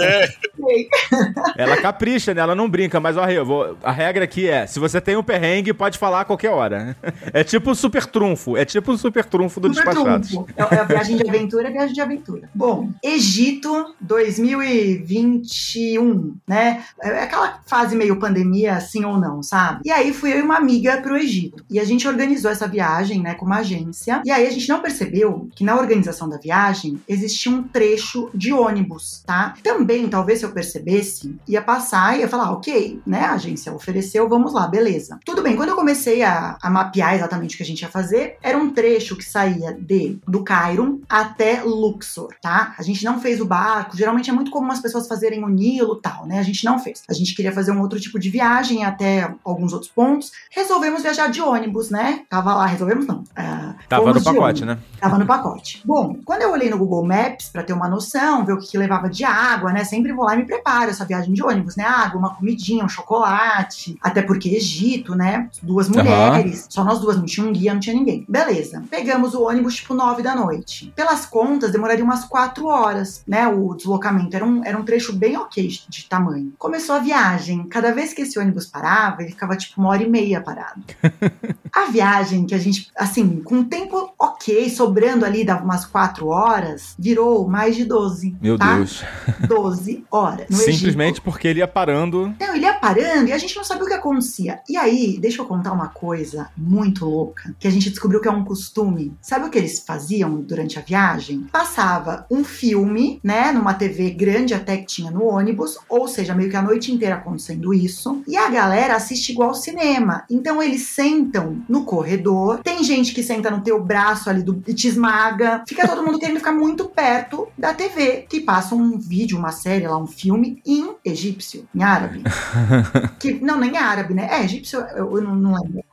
É. Ela capricha, né? Ela não brinca, mas ó, eu vou... a regra aqui é: se você tem um perrengue, pode falar a qualquer hora. É tipo um super trunfo. É tipo um super trunfo do Super Despachados. trunfo. É é a viagem de aventura, é viagem de aventura. Bom, Egito 2021, né? É aquela fase meio pandemia, assim ou não, sabe? E aí fui eu e uma amiga pro Egito. E a gente organizou essa viagem, né, com uma agência. E aí a gente não percebeu que na organização da viagem existia um trecho de ônibus, tá? Também, talvez se eu percebesse, ia passar e ia falar, ok, né? A agência ofereceu, vamos lá, beleza. Tudo bem, quando eu comecei a, a mapear exatamente o que a gente ia fazer, era um trecho que saía de do Cairo até Luxor, tá? A gente não fez o barco, geralmente é muito comum as pessoas fazerem o Nilo tal, né? A gente não fez. A gente queria fazer um outro tipo de viagem até alguns outros pontos. Resolvemos viajar de ônibus, né? Tava lá, resolvemos não. Ah, Tava no pacote, né? Tava no pacote. Bom, quando eu olhei no Google Maps pra ter uma noção, ver o que, que levava de água, né? Sempre vou lá e me preparo essa viagem de ônibus, né? Água, uma comidinha, um chocolate. Até porque Egito, né? Duas mulheres. Só nós duas, não tinha um guia, não tinha ninguém. Beleza. Pegamos o ônibus tipo nove da noite. Pelas contas, demoraria umas quatro horas, né? O deslocamento. Era um, era um trecho bem ok de tamanho. Começou a viagem. Cada vez que esse ônibus parava, ele ficava tipo uma hora e meia parado. A viagem que a gente, assim, assim, com tempo ok, sobrando ali, dava umas quatro horas, virou mais de 12. Meu tá? Deus. 12 horas. Simplesmente Egito. porque ele ia parando. Não, ele ia parando e a gente não sabia o que acontecia. E aí, deixa eu contar uma coisa muito louca, que a gente descobriu que é um costume. Sabe o que eles faziam durante a viagem? Passava um filme, né, numa TV grande até que tinha no ônibus, ou seja, meio que a noite inteira acontecendo isso, e a galera assiste igual ao cinema. Então eles sentam no corredor, tem gente que senta no teu braço ali do, e te esmaga, fica todo mundo querendo ficar muito perto da TV, que passa um vídeo, uma série lá, um filme em egípcio, em árabe. que, não, nem árabe, né? É, egípcio, eu, eu não, não lembro,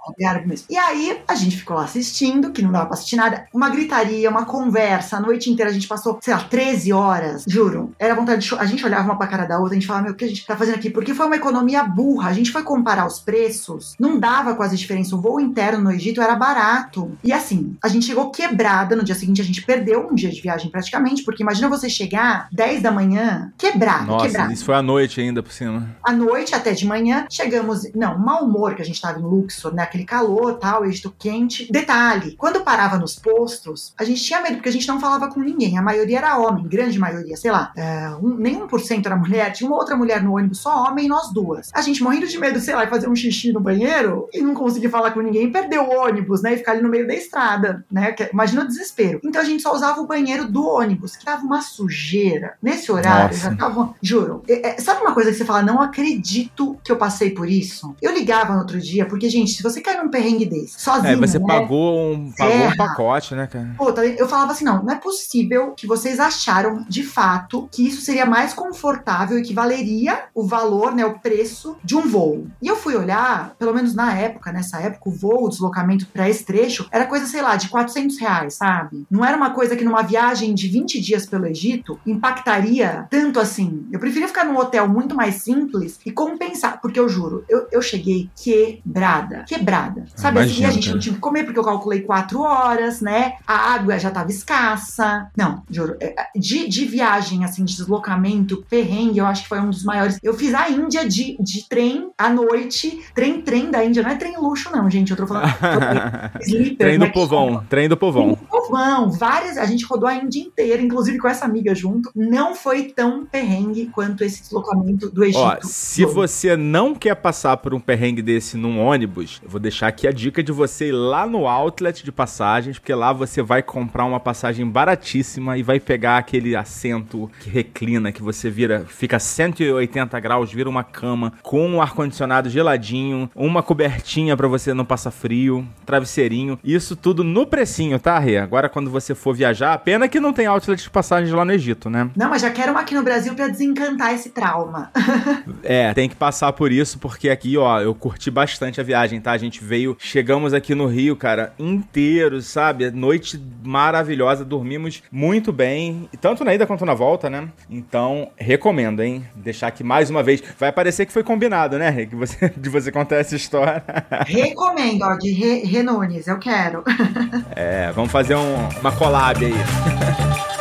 mesmo. E aí a gente ficou lá assistindo, que não dava pra assistir nada, uma gritaria, uma conversa, a noite inteira a gente passou, sei lá, 13 horas, juro. Era vontade de A gente olhava uma pra cara da outra, a gente falava, meu, o que a gente tá fazendo aqui? Porque foi uma economia burra. A gente foi comparar os preços, não dava quase diferença. O voo interno no Egito era barato. E assim, a gente chegou quebrada. No dia seguinte, a gente perdeu um dia de viagem praticamente, porque imagina você chegar 10 da manhã, quebrada, Nossa, quebrada. isso foi à noite ainda por cima. À noite até de manhã, chegamos. Não, mau humor que a gente tava em Luxor, né? Aquele calor tal, Egito quente. Detalhe: quando parava nos postos, a gente tinha medo, porque a gente não falava com ninguém. A maioria era homem, grande maioria, sei lá. É, um, nem 1% era mulher, tinha uma outra mulher no ônibus, só homem e nós duas. A gente morrendo de medo, sei lá, de fazer um xixi no banheiro e não conseguir falar com ninguém, perder o ônibus, né? E ficar ali no meio da estrada, né? Que- Imagina o desespero. Então a gente só usava o banheiro do ônibus, que tava uma sujeira. Nesse horário, Nossa. já tava. Juro. É, é, sabe uma coisa que você fala, não acredito que eu passei por isso? Eu ligava no outro dia, porque, gente, se você cai num perrengue desse, sozinho. É, você né? pagou um, pagou um pacote, né, cara? Puta, eu falava assim, não, não é possível que vocês acharam, de fato, que isso seria mais confortável e que valeria o valor, né, o preço de um voo. E eu fui olhar, pelo menos na época, nessa época, o voo, o deslocamento pra esse trecho, era coisa, sei lá, de 400 reais, sabe? Não era uma coisa que numa viagem de 20 dias pelo Egito impactaria tanto assim. Eu preferia ficar num hotel muito mais simples e compensar, porque eu juro, eu, eu cheguei quebrada, quebrada. Sabe assim, Imagino, a gente não tinha que comer porque eu calculei quatro horas, né? A água já tava escassa. Não, juro. é, De, de viagem, assim, de deslocamento, perrengue, eu acho que foi um dos maiores. Eu fiz a Índia de, de trem à noite. Trem, trem da Índia. Não é trem luxo, não, gente. Eu tô falando. sleeper, Trem né, do que povão, trem do povão. povão, várias, a gente rodou a Índia inteira, inclusive com essa amiga junto. Não foi tão perrengue quanto esse deslocamento do Egito. Ó, se Foi. você não quer passar por um perrengue desse num ônibus, vou deixar aqui a dica de você ir lá no outlet de passagens, porque lá você vai comprar uma passagem baratíssima e vai pegar aquele assento que reclina, que você vira, fica 180 graus, vira uma cama com um ar-condicionado geladinho, uma cobertinha pra você não passar frio, travesseirinho, isso tudo no precinho, tá, Rê? Agora quando você for viajar, pena que não tem outlet de passagens lá no Egito, né? Não, mas já quero uma aqui no Brasil pra desencantar esse trauma. É, tem que passar por isso, porque aqui, ó, eu curti bastante a viagem, tá? A gente veio, chegamos aqui no Rio, cara, inteiro, sabe? Noite maravilhosa, dormimos muito bem, tanto na ida quanto na volta, né? Então, recomendo, hein? Deixar aqui mais uma vez. Vai parecer que foi combinado, né? Que você, de você contar essa história. Recomendo, ó, de Re, Renones, eu quero. É, vamos fazer um- uma collab aí.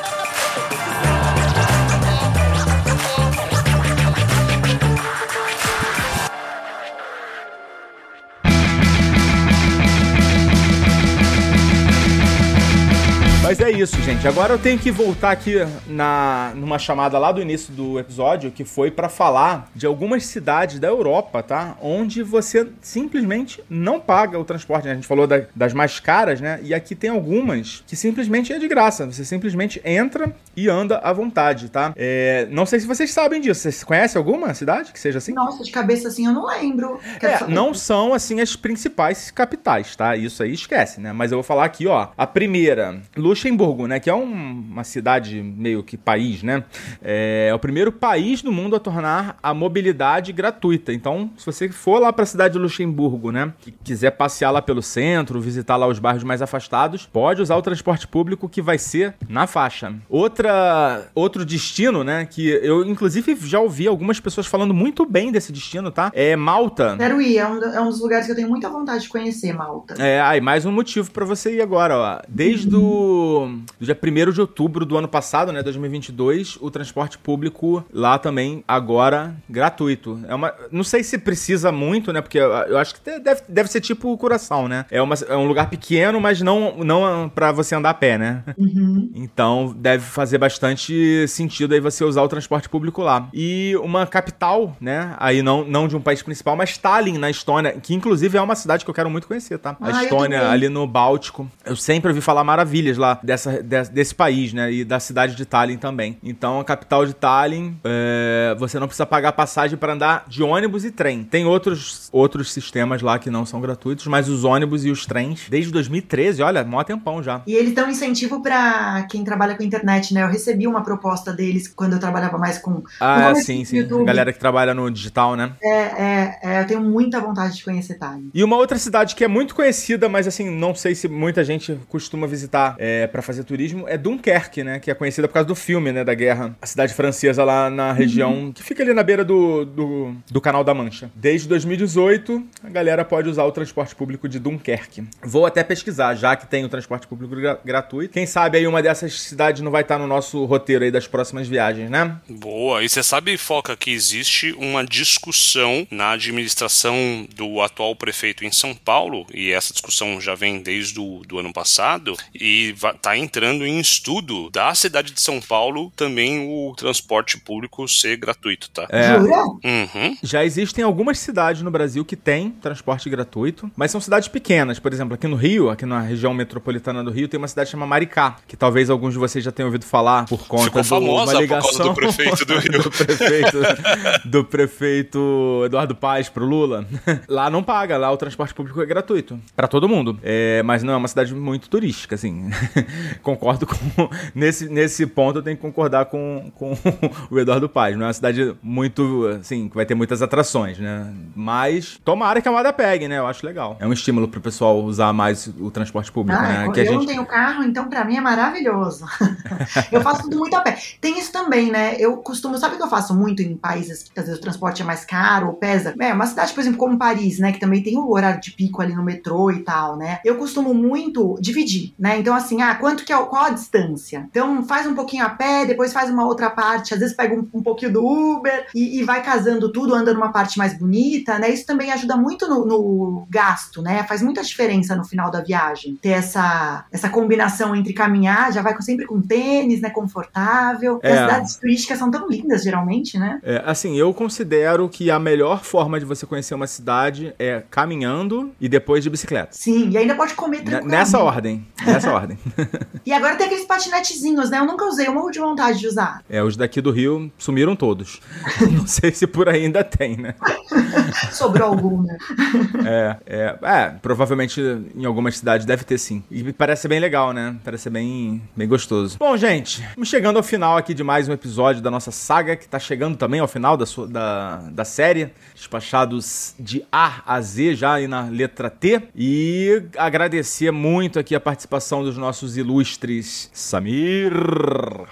Mas é isso, gente. Agora eu tenho que voltar aqui na numa chamada lá do início do episódio, que foi pra falar de algumas cidades da Europa, tá? Onde você simplesmente não paga o transporte. né? A gente falou da- das mais caras, né? E aqui tem algumas que simplesmente é de graça. Você simplesmente entra e anda à vontade, tá? É, não sei se vocês sabem disso. Vocês conhecem alguma cidade que seja assim? Nossa, de cabeça assim eu não lembro. É, não são assim as principais capitais, tá? Isso aí esquece, né? Mas eu vou falar aqui, ó. A primeira, Luxemburgo, né? Que é um- uma cidade meio que país, né? É, é o primeiro país do mundo a tornar a mobilidade gratuita. Então, se você for lá pra cidade de Luxemburgo, né? Que quiser passear lá pelo centro, visitar lá os bairros mais afastados, pode usar o transporte público que vai ser na faixa. Outra, outro destino, né? Que eu, inclusive, já ouvi algumas pessoas falando muito bem desse destino, tá? É Malta. Quero ir, é um, é um dos lugares que eu tenho muita vontade de conhecer, Malta. É, aí mais um motivo pra você ir agora, ó. Desde o do dia 1 de outubro do ano passado, né, 2022, o transporte público lá também agora gratuito. É uma, não sei se precisa muito, né, porque eu, acho que deve, deve ser tipo o Curaçao, né? É, uma, é um lugar pequeno, mas não, não para você andar a pé, né? Uhum. Então deve fazer bastante sentido aí você usar o transporte público lá. E uma capital, né, aí não, não de um país principal, mas Tallinn, na Estônia, que inclusive é uma cidade que eu quero muito conhecer, tá? A ah, Estônia, ali no Báltico. Eu sempre ouvi falar maravilhas lá dessa, desse, desse país, né? E da cidade de Tallinn também. Então, a capital de Tallinn, é, você não precisa pagar passagem para andar de ônibus e trem. Tem outros, outros sistemas lá que não são gratuitos, mas os ônibus e os trens, desde 2013, olha, mó tempão já. E eles dão incentivo para quem trabalha com internet, né? Eu recebi uma proposta deles quando eu trabalhava mais com. Ah, sim, sim. YouTube. Galera que trabalha no digital, né? É, é, é, eu tenho muita vontade de conhecer Tallinn. E uma outra cidade que é muito conhecida, mas assim, não sei se muita gente costuma visitar é, para fazer turismo, é Dunkerque, né? Que é conhecida por causa do filme, né? Da guerra. A cidade francesa lá na região, uhum. que fica ali na beira do, do, do, Canal da Mancha. Desde 2018, a galera pode usar o transporte público de Dunkerque. Vou até pesquisar, já que tem o transporte público gra gratuito. Quem sabe aí uma dessas cidades não vai estar no nosso roteiro aí das próximas viagens, né? Boa. E você sabe, Foca, que existe uma discussão na administração do atual prefeito em São Paulo, e essa discussão já vem desde o do ano passado, e está entrando em estudo da cidade de São Paulo também o transporte público ser gratuito, tá? É, uhum. Já existem algumas cidades no Brasil que têm transporte gratuito, mas são cidades pequenas. Por exemplo, aqui no Rio, aqui na região metropolitana do Rio, tem uma cidade chamada Maricá, que talvez alguns de vocês já tenham ouvido falar por conta Ficou de uma ligação do prefeito do Rio. do prefeito, do prefeito Eduardo Paes pro Lula. Lá não paga, lá o transporte público é gratuito para todo mundo. É, mas não é uma cidade muito turística, assim. Concordo com nesse, nesse ponto eu tenho que concordar com, com o Eduardo Paz. Não é uma cidade muito, assim, que vai ter muitas atrações, né? Mas tomara que a moda pegue, né? Eu acho legal. É um estímulo pro pessoal usar mais o transporte público, ah, né? Que eu gente... não tenho carro, então para mim é maravilhoso. eu faço tudo muito a pé. Tem isso também, né? Eu costumo, sabe o que eu faço muito em países que às vezes o transporte é mais caro ou pesa? É, uma cidade, por exemplo, como Paris, né? Que também tem o horário de pico ali no metrô e tal, né? Eu costumo muito dividir, né? Então, assim, ah, quanto que é, qual a distância? Então, faz um pouquinho a pé, depois faz uma outra parte, às vezes pega um, um pouquinho do Uber e, e, vai casando tudo, anda numa parte mais bonita, né? Isso também ajuda muito no, no, gasto, né? Faz muita diferença no final da viagem. Ter essa, essa combinação entre caminhar, já vai sempre com tênis, né? Confortável. É. As cidades turísticas são tão lindas, geralmente, né? É, assim, eu considero que a melhor forma de você conhecer uma cidade é caminhando e depois de bicicleta. Sim, e ainda pode comer tranquilo. Nessa ordem. Nessa ordem. e agora tem aqueles patinetezinhos, né? Eu nunca usei, eu morro de vontade de usar. É, os daqui do Rio sumiram todos. Não sei se por aí ainda tem, né? Sobrou algum, né? é, é, é, provavelmente em algumas cidades deve ter sim. E parece bem legal, né? Parece bem, bem gostoso. Bom, gente, chegando ao final aqui de mais um episódio da nossa saga, que tá chegando também ao final da, sua, da, da série. Despachados de A a Z, já aí na letra T. E agradecer muito aqui a participação dos nossos ilustres Samir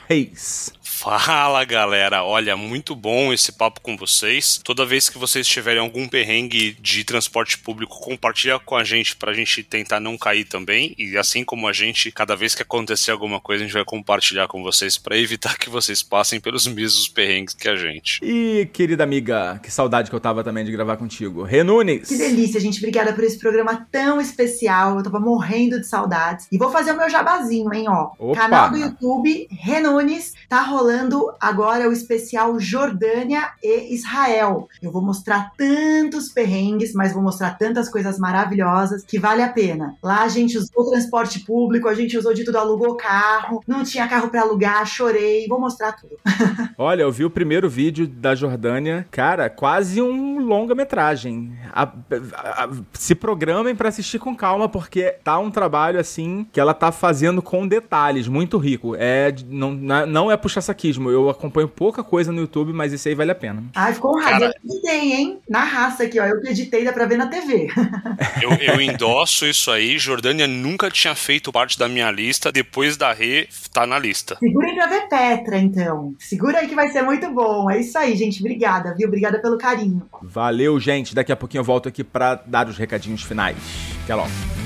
Reis. Fala galera, olha, muito bom esse papo com vocês. Toda vez que vocês tiverem algum perrengue de transporte público, compartilha com a gente pra gente tentar não cair também. E assim como a gente, cada vez que acontecer alguma coisa, a gente vai compartilhar com vocês para evitar que vocês passem pelos mesmos perrengues que a gente. E querida amiga, que saudade que eu tava também de gravar contigo. Renunes. Que delícia, gente. Obrigada por esse programa tão especial. Eu tava morrendo de saudades. E vou fazer o meu jabazinho, hein, ó. Opa. Canal do YouTube Renunes tá rolando agora o especial Jordânia e Israel. Eu vou mostrar tantos perrengues, mas vou mostrar tantas coisas maravilhosas que vale a pena. Lá a gente usou transporte público, a gente usou de tudo, alugou carro, não tinha carro para alugar, chorei, vou mostrar tudo. Olha, eu vi o primeiro vídeo da Jordânia, cara, quase um longa-metragem. Se programem para assistir com calma, porque tá um trabalho assim que ela tá fazendo com detalhes, muito rico. É, não, não é puxar saquismo. Eu acompanho pouca coisa no YouTube, mas isso aí vale a pena. Ai, ficou honrado. Cara... Eu editei, hein? Na raça aqui, ó. Eu que editei, dá pra ver na TV. eu, eu endosso isso aí. Jordânia nunca tinha feito parte da minha lista. Depois da Rê, tá na lista. Segura aí pra ver Petra, então. Segura aí que vai ser muito bom. É isso aí, gente. Obrigada, viu? Obrigada pelo carinho. Valeu, gente. Daqui a pouquinho eu volto aqui pra dar os recadinhos finais. Até logo.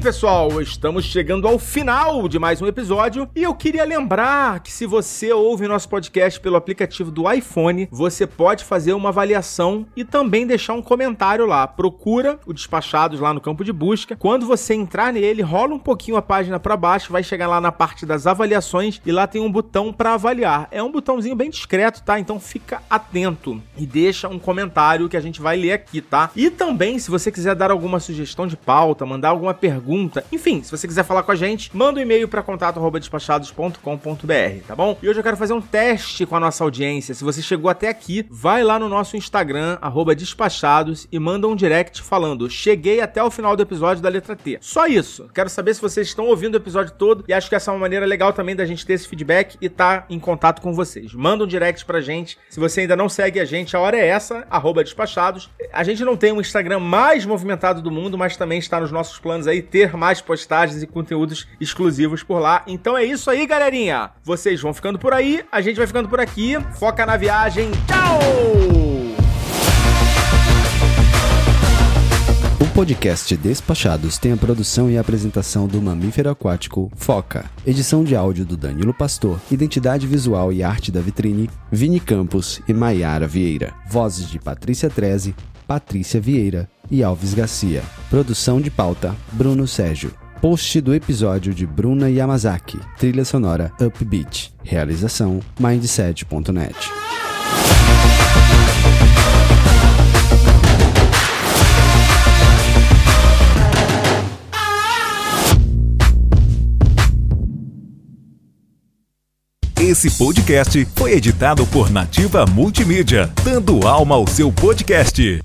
Pessoal, estamos chegando ao final de mais um episódio e eu queria lembrar que se você ouve nosso podcast pelo aplicativo do iPhone, você pode fazer uma avaliação e também deixar um comentário lá. Procura o Despachados lá no campo de busca. Quando você entrar nele, rola um pouquinho a página para baixo, vai chegar lá na parte das avaliações e lá tem um botão para avaliar. É um botãozinho bem discreto, tá? Então fica atento e deixa um comentário que a gente vai ler aqui, tá? E também, se você quiser dar alguma sugestão de pauta, mandar alguma pergunta, enfim, se você quiser falar com a gente, manda um e-mail para contato@despachados.com.br, tá bom? E hoje eu quero fazer um teste com a nossa audiência. Se você chegou até aqui, vai lá no nosso Instagram @despachados e manda um direct falando: "Cheguei até o final do episódio da letra T". Só isso. Quero saber se vocês estão ouvindo o episódio todo e acho que essa é uma maneira legal também da gente ter esse feedback e estar tá em contato com vocês. Manda um direct pra gente. Se você ainda não segue a gente, a hora é essa, despachados. A gente não tem o Instagram mais movimentado do mundo, mas também está nos nossos planos aí ter mais postagens e conteúdos exclusivos por lá. Então é isso aí, galerinha. Vocês vão ficando por aí, a gente vai ficando por aqui. Foca na viagem. Tchau! O podcast Despachados tem a produção e a apresentação do mamífero aquático Foca. Edição de áudio do Danilo Pastor. Identidade visual e arte da vitrine, Vini Campos e Maiara Vieira. Vozes de Patrícia Treze, Patrícia Vieira e Alves Garcia. Produção de pauta, Bruno Sérgio. Post do episódio de Bruna Yamazaki. Trilha sonora Upbeat. Realização Mindset.net. Esse podcast foi editado por Nativa Multimídia, dando alma ao seu podcast.